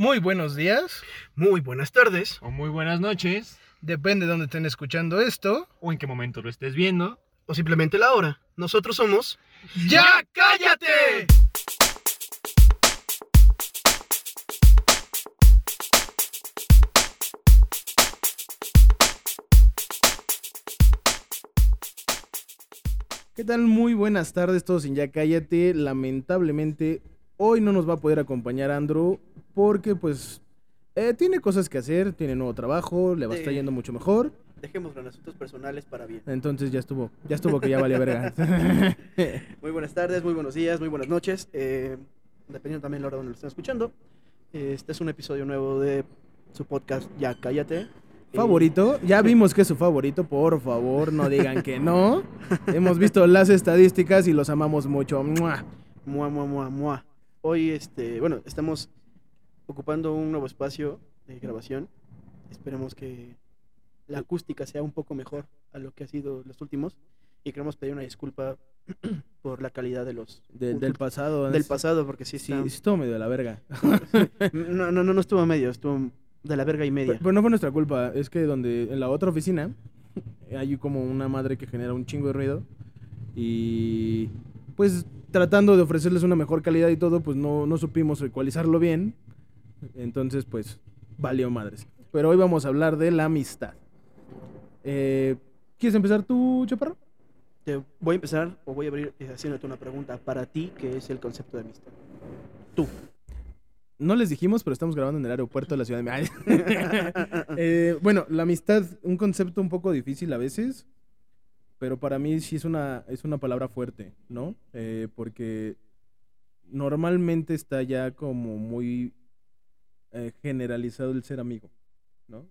Muy buenos días, Muy buenas tardes. O muy buenas noches, depende de dónde estén escuchando esto. o en qué momento lo estés viendo. O simplemente la hora. Nosotros somos. ¡Ya cállate! ¿Qué tal? Muy buenas tardes, todos en Ya Cállate. Lamentablemente, hoy no nos va a poder acompañar Andrew porque, pues, eh, tiene cosas que hacer, tiene nuevo trabajo, le va a estar yendo mucho mejor. Dejémoslo en asuntos personales para bien. Entonces ya estuvo, ya estuvo que ya valía verga. Muy buenas tardes, muy buenos días, muy buenas noches. eh, dependiendo también de la hora donde lo estén escuchando. Este es un episodio nuevo de su podcast Ya Cállate. Eh, favorito, ya vimos que es su favorito, por favor, no digan que no. Hemos visto las estadísticas y los amamos mucho. Mua, mua, mua, mua. Hoy, este, bueno, estamos ocupando un nuevo espacio de grabación. Esperemos que la acústica sea un poco mejor a lo que ha sido los últimos. Y queremos pedir una disculpa por la calidad de los Del, del pasado. del es- pasado, porque sí, Sí, está- estuvo medio de la verga. No, no, no, no estuvo medio, estuvo de la verga y media. Pero, pero no fue nuestra culpa, es que donde en la otra oficina hay como una madre que genera un chingo de ruido y pues tratando de ofrecerles una mejor calidad y todo, pues no, no supimos ecualizarlo bien. Entonces, pues valió madres. Pero hoy vamos a hablar de la amistad. Eh, ¿Quieres empezar tú, Chaparro? Te voy a empezar o voy a abrir eh, haciéndote una pregunta para ti, ¿qué es el concepto de amistad? Tú. No les dijimos, pero estamos grabando en el aeropuerto de la Ciudad de. Eh, bueno, la amistad, un concepto un poco difícil a veces, pero para mí sí es una, es una palabra fuerte, ¿no? Eh, porque normalmente está ya como muy eh, generalizado el ser amigo, ¿no?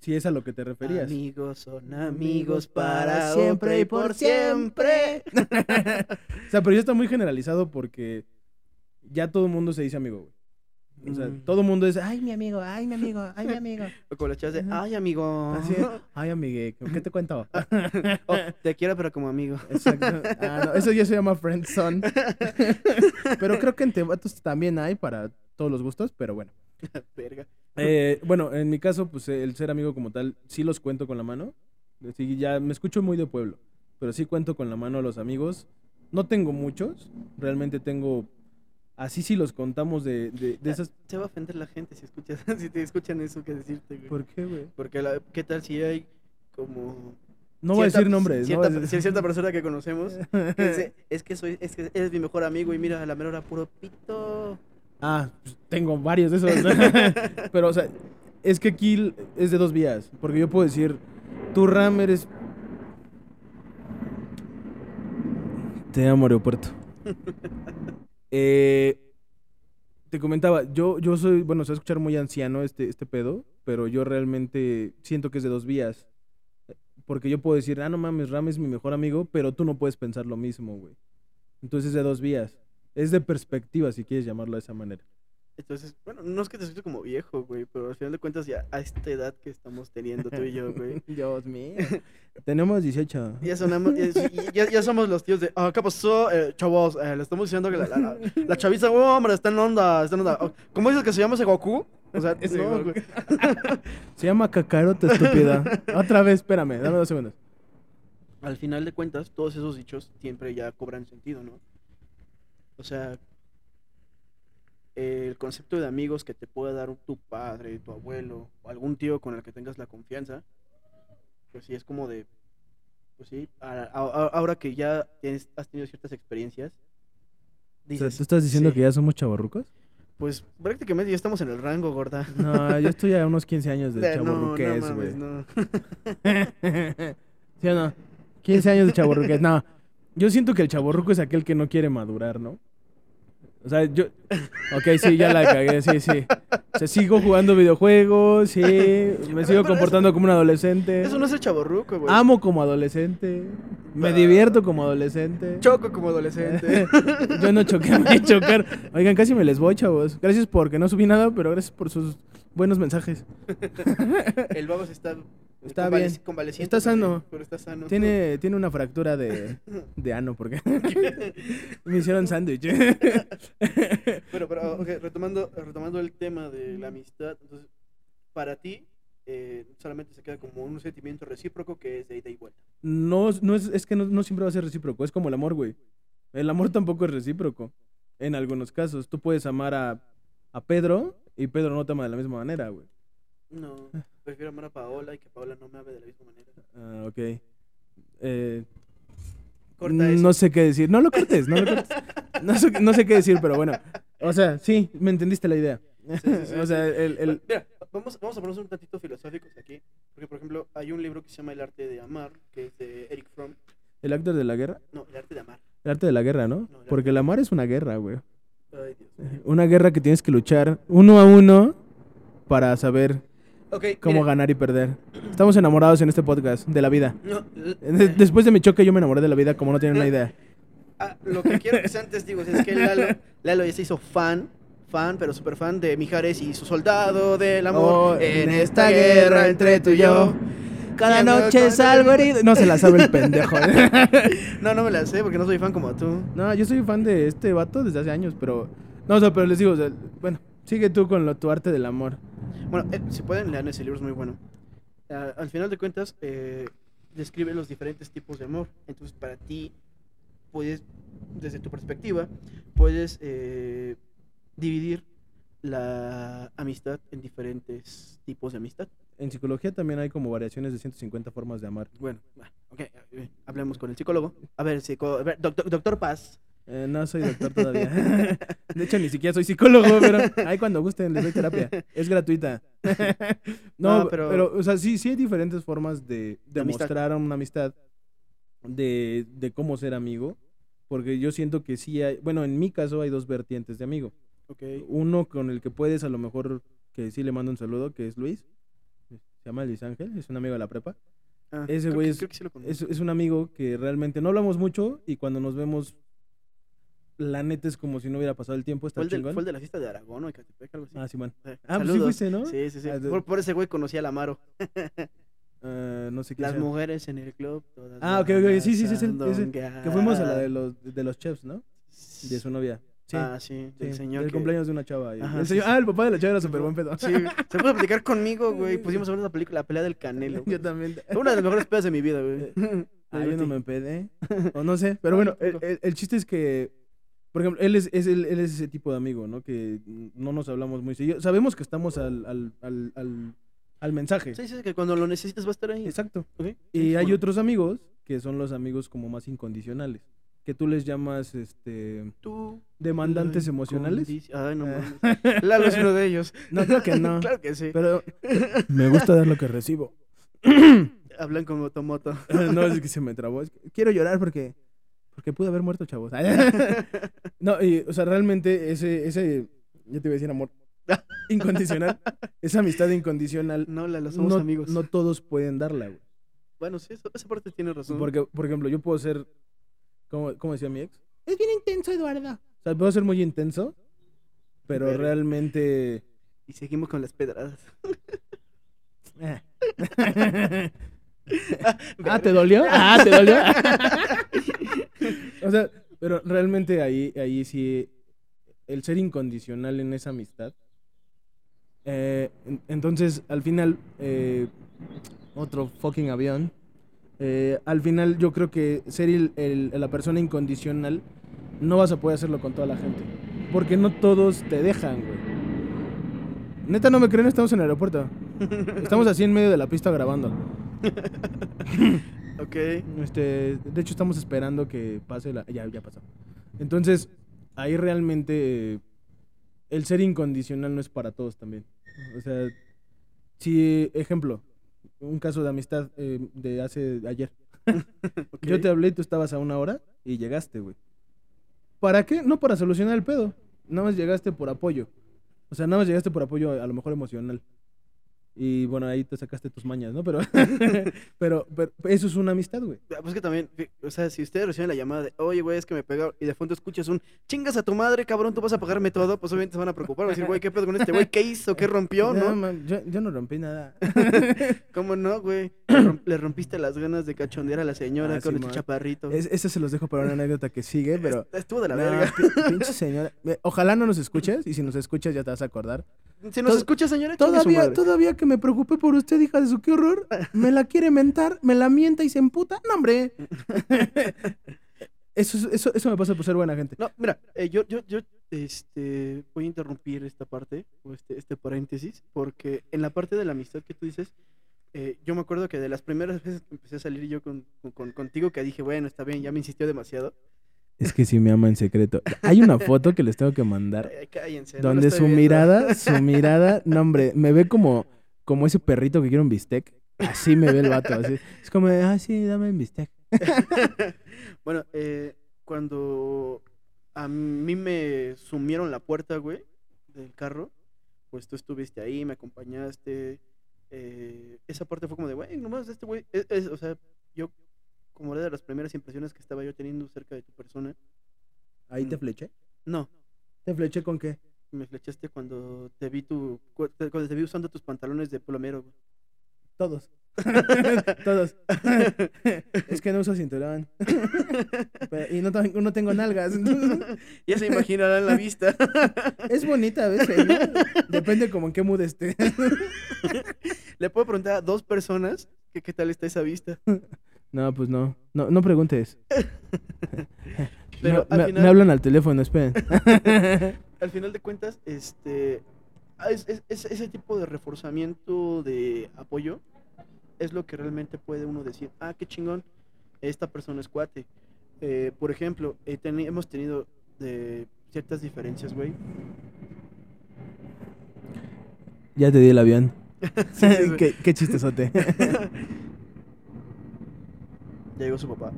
Si es a lo que te referías. Amigos son amigos para siempre y por siempre. o sea, pero ya está muy generalizado porque ya todo el mundo se dice amigo, güey. O sea, Mm. todo el mundo es, ay, mi amigo, ay, mi amigo, ay, mi amigo. O con las chavas de, ay, amigo. Así, ay, amigue, ¿qué te cuento? Oh, te quiero, pero como amigo. Exacto. Ah, no, eso ya se llama friendzone. pero creo que en Tebatos también hay para todos los gustos, pero bueno. Verga. Eh, bueno, en mi caso, pues el ser amigo como tal, sí los cuento con la mano. Sí, ya me escucho muy de pueblo, pero sí cuento con la mano a los amigos. No tengo muchos, realmente tengo, así sí los contamos de, de, de esas... Se va a ofender la gente si escuchas, si te escuchan eso que decirte, güey. ¿Por qué, güey? Porque la, ¿qué tal si hay como No voy a cierta- decir nombres. no Cierta, a decir- cierta persona que conocemos que dice, es que soy, es que eres mi mejor amigo y mira, a la mera hora puro pito. Ah, pues, tengo varios de esos. Pero, o sea, es que aquí es de dos vías. Porque yo puedo decir, tú, Ram, eres. Te amo, aeropuerto. Eh, te comentaba, yo, yo soy, bueno, se va a escuchar muy anciano este, este pedo, pero yo realmente siento que es de dos vías. Porque yo puedo decir, ah, no mames, Ram es mi mejor amigo, pero tú no puedes pensar lo mismo, güey. Entonces es de dos vías. Es de perspectiva, si quieres llamarlo de esa manera. Entonces, bueno, no es que te escuche como viejo, güey, pero al final de cuentas ya a esta edad que estamos teniendo tú y yo, güey. Dios mío. Tenemos 18. Ya, sonamos, ya, ya- somos los tíos de, ah, ¿qué pasó? Eh, chavos, eh, le estamos diciendo que la, la, la, la chaviza, oh, hombre, está en onda, está en onda. Oh, ¿Cómo dices que se llama ese Goku? O sea, Ese no, Goku. güey. Se llama Kakaroto, estúpida. Otra vez, espérame, dame dos segundos. Al final de cuentas, todos esos dichos siempre ya cobran sentido, ¿no? O sea, el concepto de amigos que te pueda dar tu padre, tu abuelo, o algún tío con el que tengas la confianza, pues sí, es como de, pues sí, a- a- a- ahora que ya tienes- has tenido ciertas experiencias, O sea, dices, ¿Tú estás diciendo sí, que ya somos chavorrucos? pues prácticamente ya estamos en el rango, gorda. No, yo estoy a unos 15 años de Eh, no, no mames, güey. no. ¿Sí o no? 15 años de chavorruqués. No, yo siento que el chavorruco es aquel que no quiere madurar, ¿no? O sea, yo... Ok, sí, ya la cagué, sí, sí. O sea, sigo jugando videojuegos, sí. Me sigo comportando como un adolescente. Eso no es el chaborruco, güey. Amo como adolescente. Me divierto como adolescente. Choco como adolescente. Yo no choqué, me chocar. Oigan, casi me les voy, chavos. Gracias porque no subí nada, pero gracias por sus buenos mensajes. el vago se está Está Convalec- bien. convaleciente, Está sano. Pero está sano. Tiene, tiene una fractura de, de ano, porque me hicieron sándwich. Pero, pero, ok, retomando, retomando el tema de la amistad, entonces, para ti, eh, solamente se queda como un sentimiento recíproco que es de ida y vuelta. No, no es, es que no, no siempre va a ser recíproco, es como el amor, güey. El amor tampoco es recíproco. En algunos casos, tú puedes amar a, a Pedro y Pedro no te ama de la misma manera, güey. No, prefiero amar a Paola y que Paola no me ame de la misma manera. Ah, ok. Eh, Corta eso. no sé qué decir. No lo cortes, no lo cortes. No sé, no sé qué decir, pero bueno. O sea, sí, me entendiste la idea. Sí, sí, sí, o sea, el, el- Mira, vamos, vamos a ponernos un tantito filosóficos aquí. Porque, por ejemplo, hay un libro que se llama El arte de amar, que es de Eric Fromm. el actor de la guerra. No, El arte de amar. El arte de la guerra, ¿no? No, el arte Porque el amor es una guerra, güey. Ay, Dios. Una guerra que tienes que luchar uno a uno para saber Ok, cómo mira, ganar y perder. Estamos enamorados en este podcast de la vida. no, Después de mi choque yo me enamoré de la vida como no tienen una idea. Ah, lo que quiero que sean testigos es que Lalo, Lalo ya se hizo fan, fan, pero súper fan de Mijares y su soldado del amor. Oh, en esta guerra entre tú y yo. Cada noche salgo herido. No se la sabe el pendejo. No, no me la sé porque no soy fan como tú. No, yo soy fan de este vato desde hace años, pero... No, o sea, pero les digo, o sea, bueno, sigue tú con lo, tu arte del amor. Bueno, eh, si pueden, lean ese libro, es muy bueno. Ah, al final de cuentas, eh, describe los diferentes tipos de amor. Entonces, para ti, puedes, desde tu perspectiva, puedes eh, dividir la amistad en diferentes tipos de amistad. En psicología también hay como variaciones de 150 formas de amar. Bueno, ok, eh, hablemos con el psicólogo. A ver, psico- a ver, doctor, doctor Paz. Eh, no soy doctor todavía. De hecho, ni siquiera soy psicólogo, pero ahí cuando gusten les doy terapia. Es gratuita. No, No, pero... pero- o sea, sí, sí hay diferentes formas de, de amistad. mostrar una amistad, de, de cómo ser amigo, porque yo siento que sí hay, bueno, en mi caso hay dos vertientes de amigo. Ok. Uno con el que puedes a lo mejor que sí le mando un saludo, que es Luis. Se llama Luis Ángel, es un amigo de la prepa. Ah, ese güey es- sí. Es, es un amigo que realmente no hablamos mucho y cuando nos vemos, la neta es como si no hubiera pasado el tiempo. Está fue, el del- fue el de la fiesta de Aragón o de Catepec, algo así. Ah, Simón. Eh, Ah, pues sí fuiste, ¿no? Sí, sí, sí. Ah, de- Por, por ese güey conocí al Amaro. Ah, no sé qué Las sea. mujeres en el club. Todas Ah, ok, ok, a sí, sí, sí, sí, Que fuimos a la de sandunguear. los, de los chefs, ¿no? De su novia. Sí. Ah, sí, del sí, señor. que- cumpleaños de una chava. Ajá, el sí, señor- sí. Ah, el papá de la chava era súper buen pedo. Sí, se puso a platicar conmigo, güey. Pusimos a ver la película, la pelea del Canelo. güey. Yo también. Fue una de las mejores pedas de mi vida, güey. Ah, yo no me empedé. O no sé. Pero No, bueno, el, el- el chiste es que, por ejemplo, él es, él es ese tipo de amigo, ¿no? Que no nos hablamos muy seguido. Sabemos que estamos al, al, al, al, al mensaje. Sí, sí, que cuando lo necesites va a estar ahí. Exacto. Y sí, hay bueno. otros amigos que son los amigos como más incondicionales. Que tú les llamas, este, Tú. demandantes emocionales. Ay, no Ah. mames. Lalo es uno de ellos. No, creo que no. claro que sí. Pero me gusta dar lo que recibo. Hablan como Tomoto. no, es que se me trabó. Quiero llorar porque porque pude haber muerto, chavos. no, y, o sea, realmente ese, ese, yo te iba a decir amor incondicional, esa amistad incondicional, No, Lalo, somos no, amigos. no todos pueden darla, güey. Bueno, sí, eso- esa parte tiene razón. Porque, por ejemplo, yo puedo ser, como, como decía mi ex, es bien intenso, Eduardo. O sea, puedo ser muy intenso, pero Verga. realmente... Y seguimos con las pedradas. ah, ¿te dolió? Ah, ¿te dolió? o sea, pero realmente ahí, ahí sí, el ser incondicional en esa amistad. eh, en- entonces, al final, eh, otro fucking avión. eh, al final, yo creo que ser el- el- la persona incondicional no vas a poder hacerlo con toda la gente. Porque no todos te dejan, güey. Neta, no me creen, estamos en el aeropuerto. Estamos así en medio de la pista grabando. ok. Este, de hecho, estamos esperando que pase la. Ya, ya pasó. Entonces, ahí realmente eh, el ser incondicional no es para todos también. O sea, si, ejemplo, un caso de amistad eh, de hace ayer. Yo te hablé y tú estabas a una hora y llegaste, güey. ¿Para qué? No para solucionar el pedo. Nada más llegaste por apoyo. O sea, nada más llegaste por apoyo a lo mejor emocional. Y bueno, ahí te sacaste tus mañas, ¿no? Pero, pero, pero eso es una amistad, güey. Ah, Pues que también, o sea, si ustedes reciben la llamada de, oye, güey, es que me pegaron, y de fondo escuchas un, chingas a tu madre, cabrón, tú vas a pagarme todo, pues obviamente se van a preocupar, van a decir, güey, ¿qué pedo con este güey? ¿Qué hizo? ¿Qué rompió? No, ¿No? man, yo, yo no rompí nada. ¿Cómo no, güey? Le, rom- le rompiste las ganas de cachondear a la señora Ah, con Simón. este chaparrito. Es- Eso se los dejo para una anécdota que sigue, pero... Estuvo de la No, verga. pi- pinche señora. Ojalá no nos escuches, y si nos escuchas ya te vas a acordar. Si nos Tod- escucha, señora, Todavía, todavía que me preocupé por usted, hija de su qué horror, me la quiere mentar, me la mienta y se emputa. No, hombre. Eso, es- eso, eso me pasa por ser buena gente. No, mira, eh, yo, yo, yo, este, voy a interrumpir esta parte, o este, este paréntesis, porque en la parte de la amistad que tú dices, eh, yo me acuerdo que de las primeras veces que empecé a salir yo con, con- con- contigo, que dije, bueno, está bien, ya me insistió demasiado. Es que sí me ama en secreto. Hay una foto que les tengo que mandar Ay, cállense. donde su viendo. mirada, su mirada, no hombre, me ve como, como ese perrito que quiere un bistec. Así me ve el vato, así. Es como, de, ah, sí, dame un bistec. bueno, eh, cuando a mí me sumieron la puerta, güey, del carro, pues tú estuviste ahí, me acompañaste. eh, esa parte fue como de, güey, nomás este güey, es- es- o sea, yo, como era de las primeras impresiones que estaba yo teniendo cerca de tu persona, Ahí te fleché. no, ¿Te fleché con qué? Me flechaste cuando te vi tu, cuando te vi usando tus pantalones de plomero, güey. Todos. Todos. es que no uso cinturón. Pero- y no, tengo- no tengo nalgas. ya se imaginarán la vista. es bonita a veces, ¿no? Depende como en qué mood esté. Le puedo preguntar a dos personas que qué tal está esa vista. No, pues no. No, no preguntes. Pero No, al me, final- me hablan al teléfono, esperen. al final de cuentas, este, ah, es- es- es- ese tipo de reforzamiento de apoyo es lo que realmente puede uno decir, ah, qué chingón, esta persona es cuate. Eh, por ejemplo, eh, hemos tenido eh, ciertas diferencias, güey. ya te di el avión. Sí. qué, qué chistesote. Ya llegó su papá.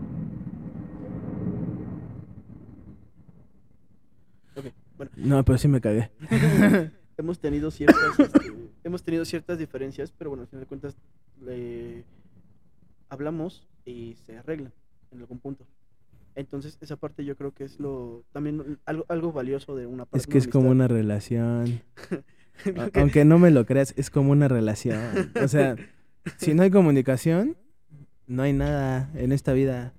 Ok, bueno, no, pero sí me cagué. hemos tenido ciertas, este, hemos tenido ciertas diferencias, pero bueno, al final de cuentas le hablamos y se arreglan en algún punto. Entonces, esa parte yo creo que es lo también algo, algo valioso de una parte. Es que es como una relación. Aunque no me lo creas, es como una relación. O sea, si no hay comunicación, no hay nada en esta vida.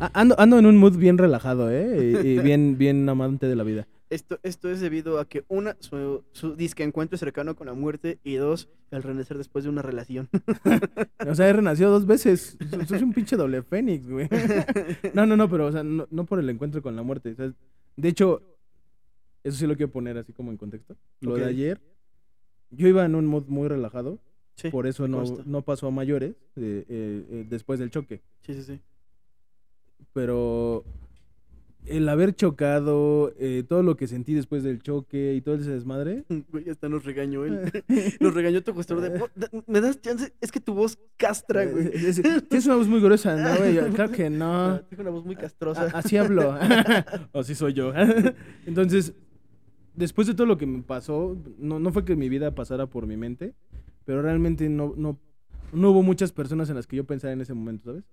A- Ando, ando en un mood bien relajado, ¿eh? Y, y bien, bien amante de la vida. Esto, esto es debido a que una, su, su disque encuentro cercano con la muerte y dos, el renacer después de una relación. O sea, he renacido dos veces. So- Soy un pinche doble fénix, güey. No, no, no, pero, o sea, no, no por el encuentro con la muerte. o sea, de hecho, eso sí lo quiero poner así como en contexto. Lo de ayer, yo iba en un mood muy relajado. Sí, por eso no, no pasó a mayores eh, eh, eh, después del choque. Sí, sí, sí. Pero el haber chocado, eh, todo lo que sentí después del choque y todo ese desmadre. Güey, hasta nos regañó él. Nos regañó tu gestor de. "Oh, ¿Me das chance? Es que tu voz castra, güey. eh, es- es- Tienes una voz muy gruesa, ¿no, güey? Claro que no. Ah, Tengo una voz muy castrosa. A- Así hablo. Así soy yo. Entonces, después de todo lo que me pasó, no, no fue que mi vida pasara por mi mente, pero realmente no, no, no hubo muchas personas en las que yo pensara en ese momento, ¿sabes?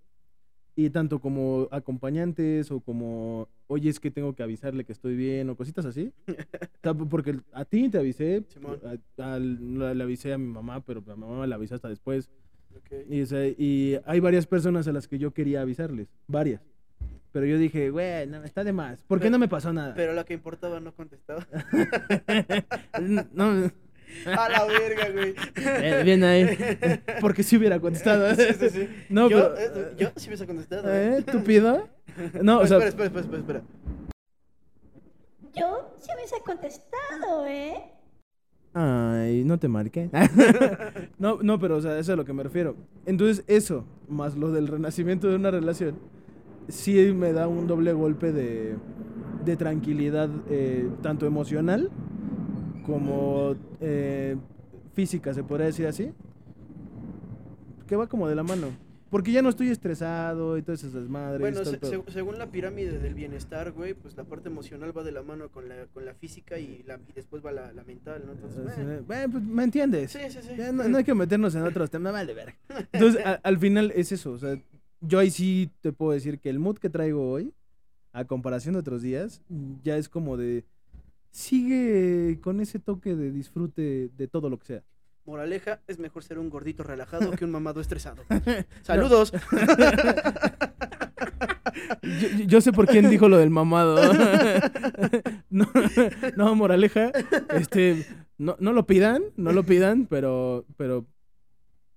Y tanto como acompañantes o como, oye, es que tengo que avisarle que estoy bien o cositas así. Porque a ti te avisé, a- le avisé a mi mamá, pero a mi mamá la avisé hasta después. Ok. Y, o sea, y hay varias personas a las que yo quería avisarles, varias. Pero yo dije, güey, no, está de más. ¿Por qué no me pasó nada? Pero lo que importaba no contestaba. no, A la verga, güey. eh, bien ahí. Porque si hubiera contestado. Sí, sí, sí. No, yo, pero. eh, yo sí hubiese contestado. ¿Eh? ¿eh? ¿Tú pido? No, o sea. espera, espera, espera, espera, espera. Yo sí hubiese contestado, ¿eh? Ay, no te marqué. no, no, pero o sea, eso es a lo que me refiero. Entonces, eso, más lo del renacimiento de una relación, sí me da un doble golpe de, de tranquilidad, eh, tanto emocional como eh, física, se podría decir así. Que va como de la mano. porque ya no estoy estresado y todo esas desmadres. Bueno, se- se- según la pirámide del bienestar, güey, pues la parte emocional va de la mano con la, con la física y, la, y después va la, la mental, ¿no? Entonces, eh, Bueno, pues me entiendes. sí, sí, sí. Ya no, no hay que meternos en otros temas, vale ver. Entonces, a- al final es eso, o sea, yo ahí sí te puedo decir que el mood que traigo hoy, a comparación de otros días, ya es como de sigue con ese toque de disfrute de todo lo que sea. Moraleja, es mejor ser un gordito relajado que un mamado estresado. Saludos. Yo, sé por quién dijo lo del mamado. No, no, moraleja, este, no, no lo pidan, no lo pidan, pero, pero,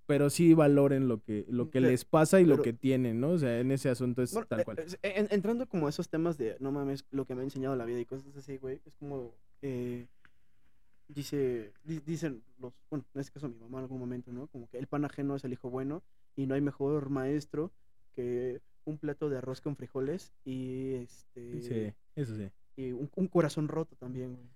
pero sí valoren lo que, lo que Pero- les pasa y lo que tienen, ¿no? O sea, en ese asunto es Bueno, tal cual. eh, en- entrando como a esos temas de, no mames, lo que me ha enseñado la vida y cosas así, güey, es como, eh, dice, di- dicen los, bueno, en este caso mi mamá en algún momento, ¿no? Como que el pan ajeno es el hijo bueno y no hay mejor maestro que un plato de arroz con frijoles y este Sí, eso sí. y un, un corazón roto también, güey.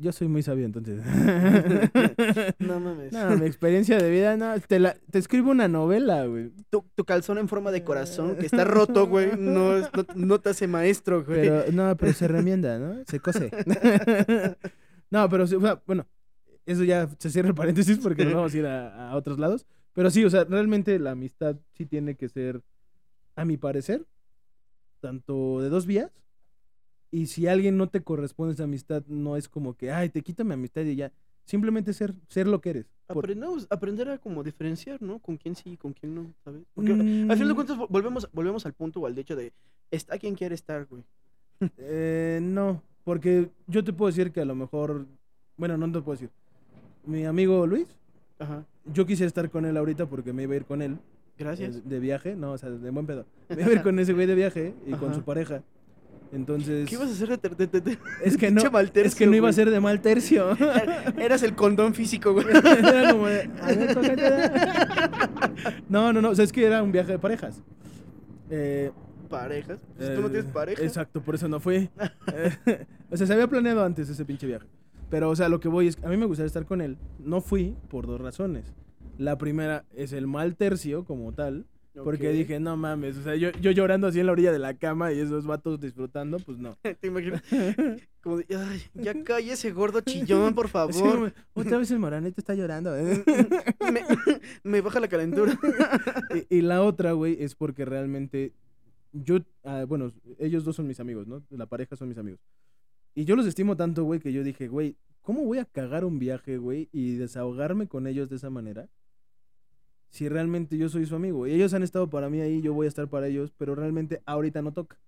Yo soy muy sabio, entonces. No mames. no, mi experiencia de vida, no, te, la, te escribo una novela, güey. Tu, tu calzón en forma de corazón que está roto, güey, no, no, no te hace maestro, güey. Pero, no, pero se remienda, ¿no? Se cose. no, pero, sí, o sea, bueno, eso ya se cierra el paréntesis porque nos vamos a ir a, a otros lados. Pero sí, o sea, realmente la amistad sí tiene que ser, a mi parecer, tanto de dos vías. Y si alguien no te corresponde esa amistad, no es como que, ay, te quita mi amistad y ya. Simplemente ser, ser lo que eres. Por- Aprendamos, aprender a como diferenciar, ¿no? Con quién sí y con quién no, ¿sabes? Porque Mm, al final de cuentas vo- volvemos, volvemos al punto o al hecho de está quien quiere estar, güey. Eh, no, porque yo te puedo decir que a lo mejor, bueno, no te puedo decir. Mi amigo Luis, Ajá. yo quisiera estar con él ahorita porque me iba a ir con él Gracias. eh, de viaje, no, o sea, de buen pedo. Me iba a ir con ese güey de viaje y con su pareja. Entonces, ¿Qué ibas a hacer de, ter- de- de- de- es que no, mal es que tercio, no iba a ser de mal tercio. Eras el condón físico, güey. Era como de, "A ver, cógetela". no, no, no, o sea, es que era un viaje de parejas. Eh, Parejas. Pues tú no Eh, tienes pareja. Exacto, por eso no fui. Eh, o sea, se había planeado antes ese pinche viaje. Pero, o sea, lo que voy es a mí me gustaría estar con él. No fui por dos razones. La primera es el mal tercio como tal. Porque dije, no mames, o sea, yo, yo llorando así en la orilla de la cama y esos vatos disfrutando, pues no. ¿Te imaginas? Como de, ay, ya cae ese gordo chillón, por favor. Otra vez el moranito está llorando. ¿eh?". me, me baja la calentura. y, y la otra, güey, es porque realmente yo, ah, bueno, ellos dos son mis amigos, ¿no? La pareja son mis amigos. Y yo los estimo tanto, güey, que yo dije, güey, ¿cómo voy a cagar un viaje, güey, y desahogarme con ellos de esa manera? Si realmente yo soy su amigo. Y ellos han estado para mí ahí, yo voy a estar para ellos, pero realmente ahorita no toca.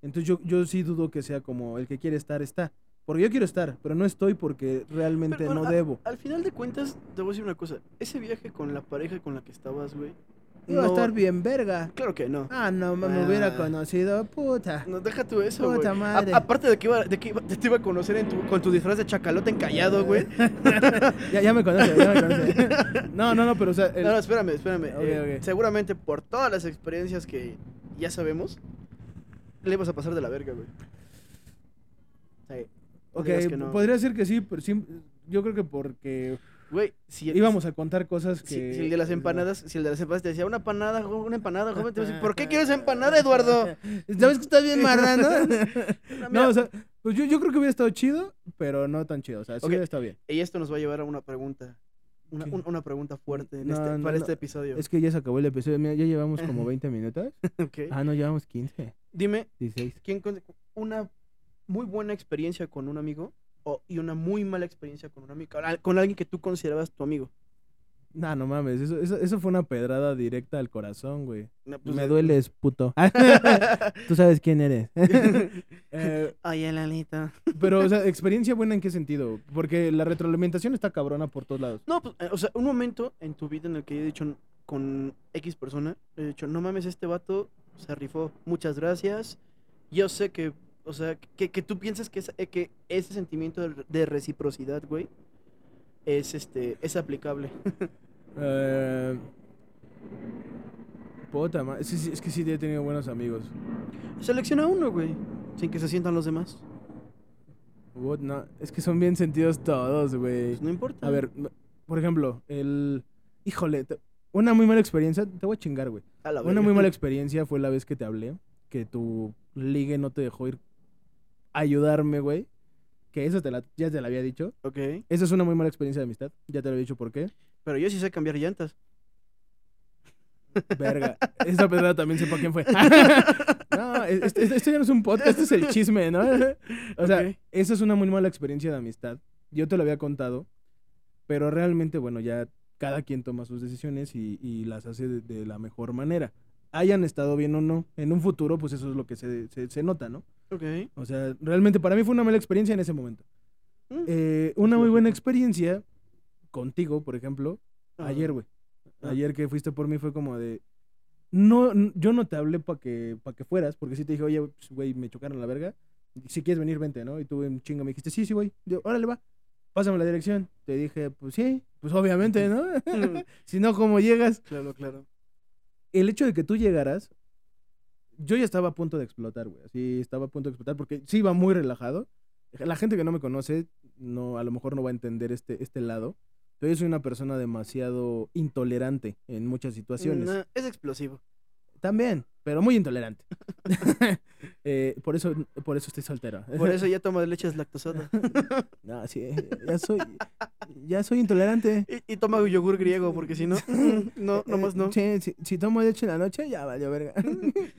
Entonces yo, yo sí dudo que sea como el que quiere estar, está. Porque yo quiero estar, pero no estoy porque realmente Pero, bueno, no a- debo. Al final de cuentas, te voy a decir una cosa. Ese viaje con la pareja con la que estabas, güey. Iba a estar bien verga. Claro que no. Ah, no, me me hubiera Ah. conocido, puta. No, deja tú eso, güey. Puta madre. aparte de que, iba, de que iba- te iba a conocer en tu- con tu disfraz de chacalote encallado, güey. Ya, ya me conoce, ya me conoce. No, no, no, pero o sea, el- No, no, espérame, espérame. Ok, Eh. Seguramente por todas las experiencias que ya sabemos, le ibas a pasar de la verga, güey. Sí. ok, no. podría ser que sí, pero sí, yo creo que porque Güey, si, íbamos a contar cosas que... si el de las empanadas, si el de las empanadas te decía una empanada, una empanada, joven, te iba a decir, ¿por qué quieres empanada, Eduardo? ¿Sabes que estás bien marrano? No, o sea, pues yo, yo creo que hubiera estado chido, pero no tan chido, o sea, sí Ok. hubiera estado bien. Y esto nos va a llevar a una pregunta. Una, un- una pregunta fuerte en No, este- no, para no. este episodio. Es que ya se acabó el episodio, mira, ya llevamos como 20 minutos. Ah, no, llevamos 15, Dime, 16. ¿quién con una muy buena experiencia con un amigo o, y una muy mala experiencia con un amigo? Con al- Con alguien que tú considerabas tu amigo. No, no mames, eso, eso, eso fue una pedrada directa al corazón, güey. No, pues, Me dueles, puto. Tú sabes quién eres. Eh, Ay, Elanita. Pero, o sea, experiencia buena en qué sentido? Porque la retroalimentación está cabrona por todos lados. No, pues, eh, o sea, un momento en tu vida en el que he dicho con X persona, he dicho, no mames, este vato se rifó, muchas gracias. Yo sé que, o sea, que, que tú piensas que, es- eh, que ese sentimiento de, reciprocidad, güey, es, este, es aplicable. Eh, puta ma- sí, sí, es que sí he tenido buenos amigos. Selecciona uno, güey, sin que se sientan los demás. What, no, es que son bien sentidos todos, güey. Pues no importa. A ver, por ejemplo, el... Híjole, te- Una muy mala experiencia, te voy a chingar, güey. A la Una muy mala experiencia fue la vez que te hablé, que tu ligue no te dejó ir ayudarme, güey. Que eso te la, ya te la había dicho. Ok. Esa es una muy mala experiencia de amistad. Ya te lo había dicho por qué. Pero yo sí sé cambiar llantas. Verga. Esa persona también sepa quién fue. no, esto, esto ya no es un podcast, esto es el chisme, ¿no? O sea, esa es una muy mala experiencia de amistad. Yo te lo había contado, pero realmente, bueno, ya cada quien toma sus decisiones y, y las hace de, de la mejor manera. Hayan estado bien o no, en un futuro, pues eso es lo que se, se, se nota, ¿no? Ok. O sea, realmente para mí fue una mala experiencia en ese momento. Mm. Eh, una muy buena experiencia contigo, por ejemplo, Ah. ayer, güey. Ah. Ayer que fuiste por mí fue como de... No, yo no te hablé para que, pa' que fueras, porque sí te dije, oye, pues, güey, me chocaron la verga. Si quieres venir, vente, ¿no? Y tú en chinga me dijiste, sí, sí, voy. Yo, órale, va. Pásame la dirección. Te dije, pues sí, pues obviamente, ¿no? si no, ¿cómo llegas? Claro, claro. El hecho de que tú llegaras, yo ya estaba a punto de explotar, güey. Así estaba a punto de explotar porque sí iba muy relajado. La gente que no me conoce, no, a lo mejor no va a entender este, este lado. Pero yo soy una persona demasiado intolerante en muchas situaciones. No, es explosivo. También, pero muy intolerante. Eh, por eso, por eso estoy soltero. Por eso ya toma leches lactosadas. no, sí, ya soy, ya soy intolerante. Y, y toma yogur griego, porque si no, no, nomás no. Sí, si, si tomo leche en la noche, ya valió verga.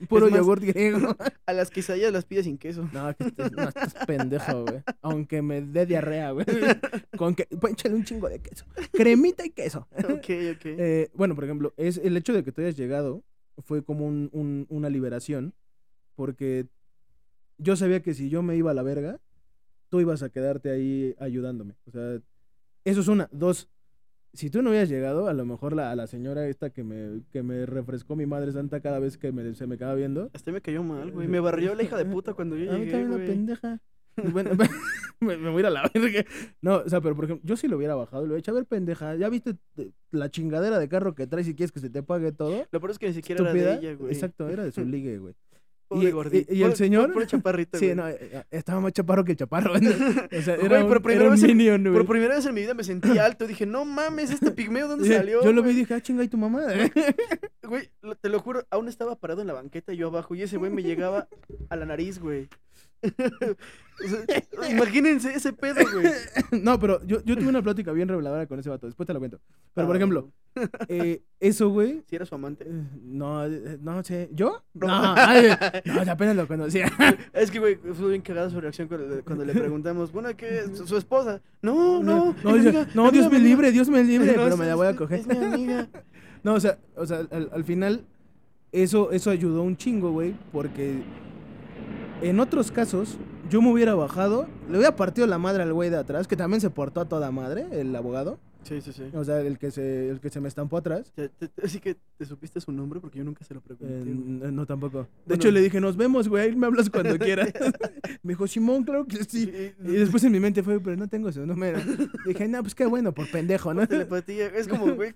Puro más- yogur griego. A las quesadillas las pides sin queso. No, que estás, no, estás pendejo, güey. Aunque me dé diarrea, güey. Con que, pues, échale un chingo de queso. Cremita y queso. Ok, ok. Eh, bueno, por ejemplo, es el hecho de que tú hayas llegado fue como un- un- una liberación. Porque yo sabía que si yo me iba a la verga, tú ibas a quedarte ahí ayudándome. O sea, eso es una. Dos, si tú no hubieras llegado, a lo mejor la, a la señora esta que me, que me refrescó mi madre santa cada vez que me- se me acaba viendo, Hasta me cayó mal, güey. Me barrió la hija de puta cuando yo a mí llegué, también una pendeja. Bueno, me, me voy a ir a la verga. No, o sea, pero por ejemplo, yo si lo hubiera bajado, le hubiera dicho, a ver, pendeja, ¿ya viste eh, la chingadera de carro que traes y quieres que se te pague todo? Lo peor es que ni siquiera era de ella, güey. Exacto, era de su ligue, güey. Pobre Y- y- y el señor- Pobre chaparrito, Sí, güey. no, eh, eh, estaba más chaparro que chaparro. O sea, Güey, un, por primera era un vez en- güey. Por primera vez en mi vida me sentí alto. Dije, no mames, este pigmeo, ¿dónde Sí, salió? Yo lo vi y dije, ah, chinga, ¿y tu mamá? Güey, lo- te lo juro, aún estaba parado en la banqueta y yo abajo y ese güey me llegaba a la nariz, güey. O sea, imagínense ese pedo, güey. no, pero yo, yo tuve una plática bien reveladora con ese vato. Después te lo cuento. Pero, por Ah, ejemplo, eh, eso, güey, Si era su amante. eh, no, eh, no sé. ¿Yo? No. Ay, no, apenas lo conocía. Es que, güey, fue bien cagada su reacción cuando le, cuando le preguntamos, bueno, ¿qué es? ¿Su, su esposa? No, no. no, amiga, Dios me amiga". libre, Dios me libre, No, pero me la voy a coger. Es mi amiga. No, o sea, o sea al, al final, eso, eso ayudó un chingo, güey, porque en otros casos, yo me hubiera bajado, le hubiera partido la madre al güey de atrás, que también se portó a toda madre, el abogado, Sí, sí, sí. o sea, el que se, el que se me estampó atrás. Te- te- te- Así que te supiste su nombre porque yo nunca se lo pregunté. Eh, no, tampoco. De Bueno. hecho, le dije, nos vemos, güey, me hablas cuando quieras. me dijo, Simón, claro que sí. Y después en mi mente fue, pero no tengo su número. Dije, no, pues qué bueno, por pendejo, ¿no? Telepatía. Es como, güey,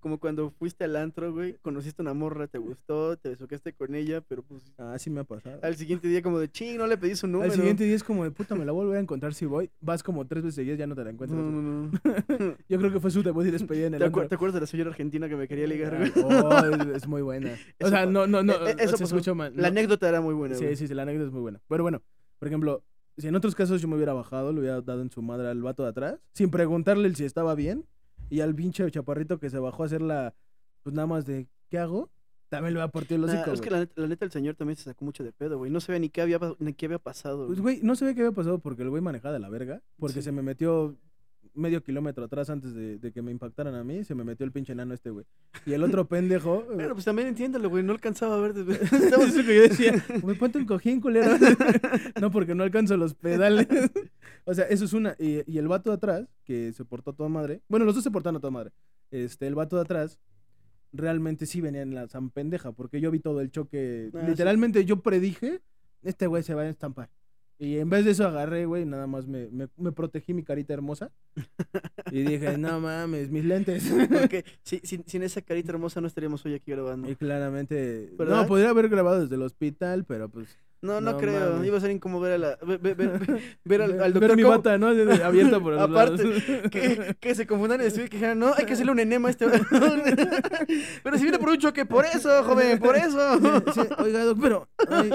como cuando fuiste al antro, güey, conociste a una morra, te gustó, te besuquaste con ella, pero pues Ah, sí me ha pasado. al siguiente día como de ching, no le pedí su número. Al siguiente día es como de puta, me la voy a encontrar si voy. Vas como tres veces seguidas, ya no te la No, encuentras. no, no. Yo creo que fue su debut y despedida en el ¿Te, antro. te acuerdas de la señora argentina que me quería ligar, güey? Oh, es, muy buena. O sea, no, no, no, eh, eh, eso se escuchó mal. La no. anécdota era muy buena, Sí, güey. sí, sí, la anécdota es muy buena. Pero bueno, por ejemplo, si en otros casos yo me hubiera bajado, le hubiera dado en su madre al vato de atrás, sin preguntarle si estaba bien, y al pinche chaparrito que se bajó a hacer la, pues nada más de, ¿qué hago? También le hubiera partido el Nah, hocico, es que la neta, la neta el señor también se sacó mucho de pedo, güey. No sabía ni qué había, ni qué había pasado. Pues, güey. güey, no sabía qué había pasado porque el güey manejaba de la verga, porque Sí. se me metió medio kilómetro atrás antes de, de que me impactaran a mí, se me metió el pinche enano este, güey. Y el otro pendejo... Bueno, pues también entiéndelo, güey. No alcanzaba a ver. eso que yo decía, me ponte un cojín, culero. no, porque no alcanzo los pedales. o sea, eso es una. Y, y el vato de atrás, que se portó a toda madre. Bueno, los dos se portaron a toda madre. Este, el vato de atrás realmente sí venía en la san pendeja, porque yo vi todo el choque. Ah, sí. Literalmente yo predije, este güey se va a estampar. Y en vez de eso agarré, güey, nada más me, me, me protegí mi carita hermosa. Y dije, no mames, mis lentes. Porque si- sin, sin esa carita hermosa no estaríamos hoy aquí grabando. Y claramente. ¿Verdad? No, podría haber grabado desde el hospital, pero pues. No, no, No creo. mames. Iba a ser incómodo ver, a la, ver, ver- ver- al, al Ver doctor mi bata, ¿no? Abierta por los Aparte, lados. que, que se confundan y decir que dijeran, no, hay que hacerle un enema a este. Pero si viene por un choque, por eso, joven, por eso. Sí, oiga, doc, pero. ay,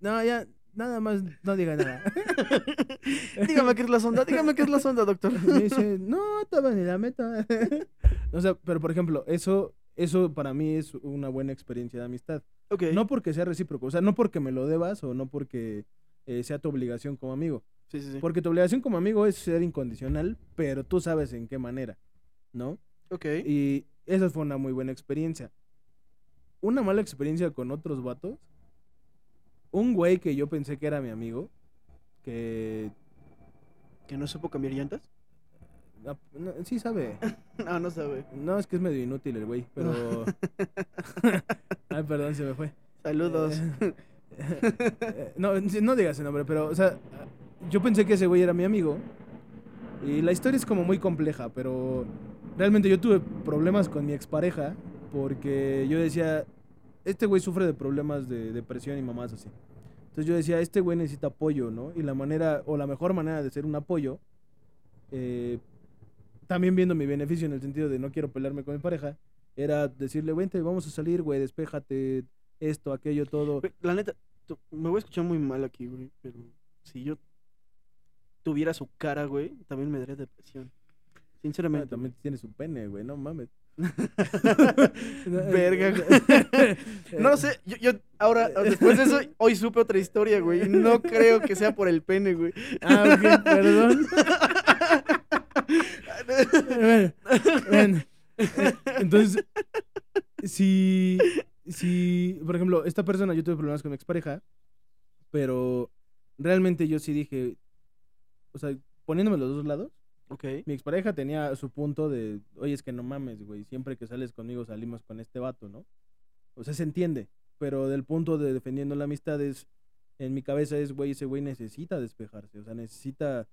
no, ya, nada más, no diga nada. dígame qué es la sonda, dígame qué es la sonda, doctor. Me dice, no, estaba ni la meta. o sea, pero por ejemplo, eso, eso para mí es una buena experiencia de amistad. Ok. No porque sea recíproco, o sea, no porque me lo debas o no porque eh, sea tu obligación como amigo. Sí, sí, sí. Porque tu obligación como amigo es ser incondicional, pero tú sabes en qué manera, ¿no? Ok. Y esa fue una muy buena experiencia. Una mala experiencia con otros vatos. Un güey que yo pensé que era mi amigo, que ¿Que no supo cambiar llantas? ah, no, sí sabe. No, no sabe. No, es que es medio inútil el güey, pero... Ay, perdón, se me fue. Saludos. Eh, eh, no, no digas ese nombre, pero, o sea, yo pensé que ese güey era mi amigo. Y la historia es como muy compleja, pero realmente yo tuve problemas con mi expareja porque yo decía, este güey sufre de problemas de depresión y mamás así. Entonces yo decía, este güey necesita apoyo, ¿no? Y la manera, o la mejor manera de ser un apoyo, eh, también viendo mi beneficio en el sentido de no quiero pelearme con mi pareja, era decirle, vente, vamos a salir, güey, despéjate, esto, aquello, todo. La neta, me voy a escuchar muy mal aquí, güey, pero si yo tuviera su cara, güey, también me daría depresión. Ah, Sinceramente. también tiene su pene, güey, no mames. Verga, güey. No sé, yo, yo ahora, después de eso, hoy supe otra historia, güey. No creo que sea por el pene, güey. Ah, ok, perdón. Bueno, bueno, eh, Entonces, si, si, por ejemplo, esta persona, yo tuve problemas con mi expareja, pero realmente yo sí dije, o sea, poniéndome los dos lados, Ok. mi expareja tenía su punto de, oye, es que no mames, güey, siempre que sales conmigo salimos con este vato, ¿no? O sea, se entiende, pero del punto de defendiendo la amistad es, en mi cabeza es, güey, ese güey necesita despejarse, o sea, necesita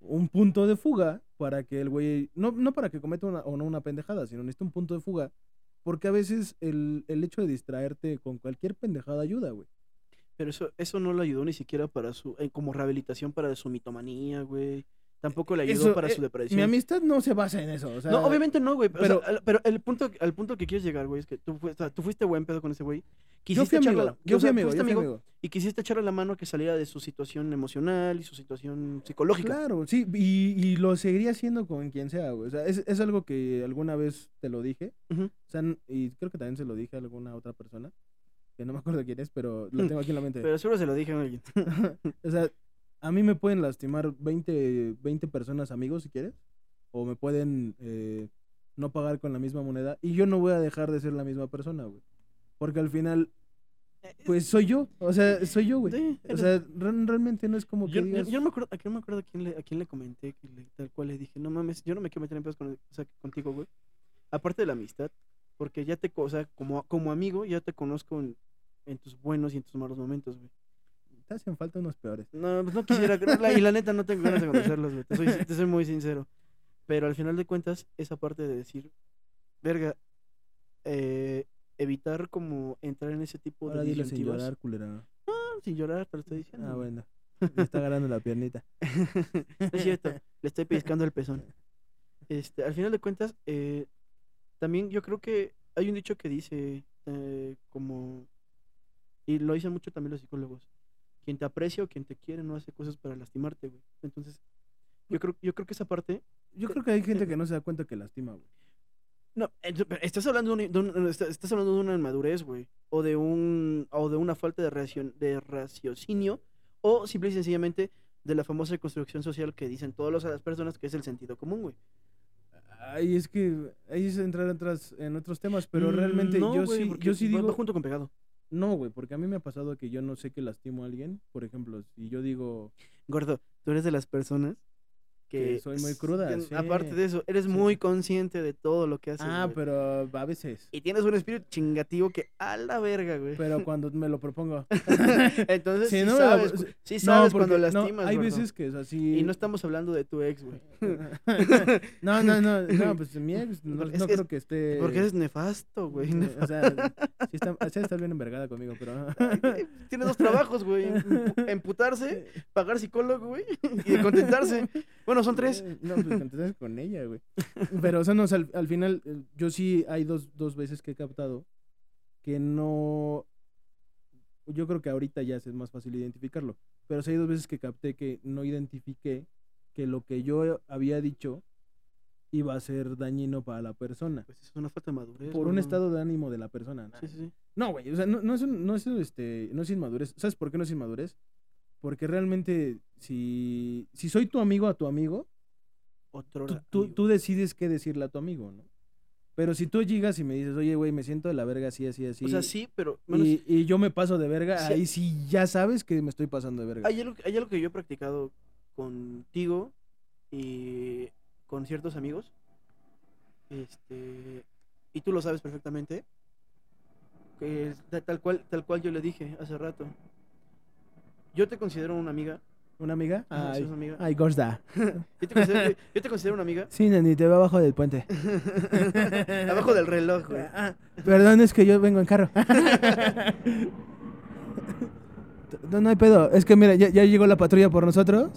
un punto de fuga para que el güey, no, no para que cometa una, o no una pendejada, sino necesita un punto de fuga, porque a veces el, el hecho de distraerte con cualquier pendejada ayuda, güey. Pero eso, eso no le ayudó ni siquiera para su, eh, como rehabilitación para su mitomanía, güey. Tampoco le ayudó Eso, para eh, su depresión. Mi amistad no se basa en eso, o sea, no, obviamente no, güey. Pero, pero- pero el punto, al punto que quieres llegar, güey, es que tú, o sea, tú fuiste buen pedo con ese güey. yo Quisiste fui amigo, la- yo fui amigo, yo fui amigo amigo. y quisiste echarle la mano a que saliera de su situación emocional y su situación psicológica. Claro, sí, y, y lo seguiría haciendo con quien sea, güey. O sea, es, es algo que alguna vez te lo dije. O sea, y creo que también se lo dije a alguna otra persona, que no me acuerdo quién es, pero lo tengo aquí en la mente. Pero seguro se lo dije a alguien. o sea, a mí me pueden lastimar 20, 20 personas amigos, si quieres, o me pueden eh, no pagar con la misma moneda, y yo no voy a dejar de ser la misma persona, güey. Porque al final, pues soy yo, o sea, soy yo, güey. Sí, O sea, re- realmente no es como que yo, yo- digas... yo no me acuerdo, a quién me acuerdo a quién le, a quién le comenté, que le- tal cual le dije, no mames, yo no me quiero meter en pedos con, o sea, contigo, güey. Aparte de la amistad, porque ya te, o sea, como, como amigo, ya te conozco en, en tus buenos y en tus malos momentos, güey. Te hacen falta unos peores. No, pues no quisiera, y la neta no tengo ganas de conocerlos, güey. Te soy, te soy muy sincero. Pero al final de cuentas, esa parte de decir, verga, eh, evitar como entrar en ese tipo Ahora de sin llorar, culera. Ah, sin llorar, te lo estoy diciendo. Ah, bueno. Me está agarrando la piernita. no es cierto, le estoy pellizcando el pezón. Este, al final de cuentas, eh, también yo creo que hay un dicho que dice, eh, como, y lo dicen mucho también los psicólogos, quien te aprecia o quien te quiere no hace cosas para lastimarte, güey. Entonces, yo creo, yo creo que esa parte, Yo creo que hay gente que no se da cuenta que lastima, güey. no, estás hablando de, un- de un- estás hablando de una inmadurez, güey, o de un, o de una falta de, racion- de raciocinio, o simple y sencillamente de la famosa construcción social que dicen todas las personas que es el sentido común, güey. Ay, es que ahí es entrar en otras- en otros temas, pero Mm, realmente no, yo sí, yo sí va- va digo, junto con pegado. No, güey, porque a mí me ha pasado que yo no sé que lastimo a alguien. Por ejemplo, si yo digo, Gordo, tú eres de las personas que, Que soy muy cruda, que sí. Aparte de eso, eres Sí. muy consciente de todo lo que haces. Ah, güey. pero a veces. Y tienes un espíritu chingativo que a la verga, güey. Pero cuando me lo propongo. Entonces, Sí, no sabes, sí No, sabes porque cuando no, lastimas, hay gordo. veces que es así. Y no estamos hablando de tu ex, güey. no, no, no, no, pues mi ex no, creo que esté. Porque eres nefasto, güey. O sea, sí está, sí está bien envergada conmigo, pero. Tienes dos trabajos, güey. Empu- Emputarse, pagar psicólogo, güey. Y de contentarse. Bueno, son tres. No, pues contestas con ella, güey. Pero, o sea, no, o sea, al, al final, eh, yo sí hay dos, dos veces que he captado que no. Yo creo que ahorita ya es más fácil identificarlo. Pero sí hay dos veces que capté que no identifiqué que lo que yo había dicho iba a ser dañino para la persona. Pues es una falta de madurez. Por un estado de ánimo de la persona. Sí, sí, sí. No, güey, o sea, no, no es, un- no es, este, no es inmadurez. ¿Sabes por qué no es inmadurez? Porque realmente, si, si soy tu amigo a tu amigo, Otro tú, ra- tú, amigo. tú decides qué decirle a tu amigo, ¿no? Pero si tú llegas y me dices, oye, güey, me siento de la verga así, así, así. O sea, sí, pero. bueno, y, y yo me paso de verga, Sí. ahí sí ya sabes que me estoy pasando de verga. Hay algo, hay algo que yo he practicado contigo y con ciertos amigos. Este. Y tú lo sabes perfectamente. Que es tal cual, tal cual yo le dije hace rato. Yo te considero una amiga. ¿Una amiga? Ay, una amiga. ay, gorda. Yo te considero, yo te considero una amiga. Sí, Nani, te veo abajo del puente. Abajo del reloj, güey. Ah, Perdón, es que yo vengo en carro. No, no hay pedo. Es que mira, ya, ya llegó la patrulla por nosotros.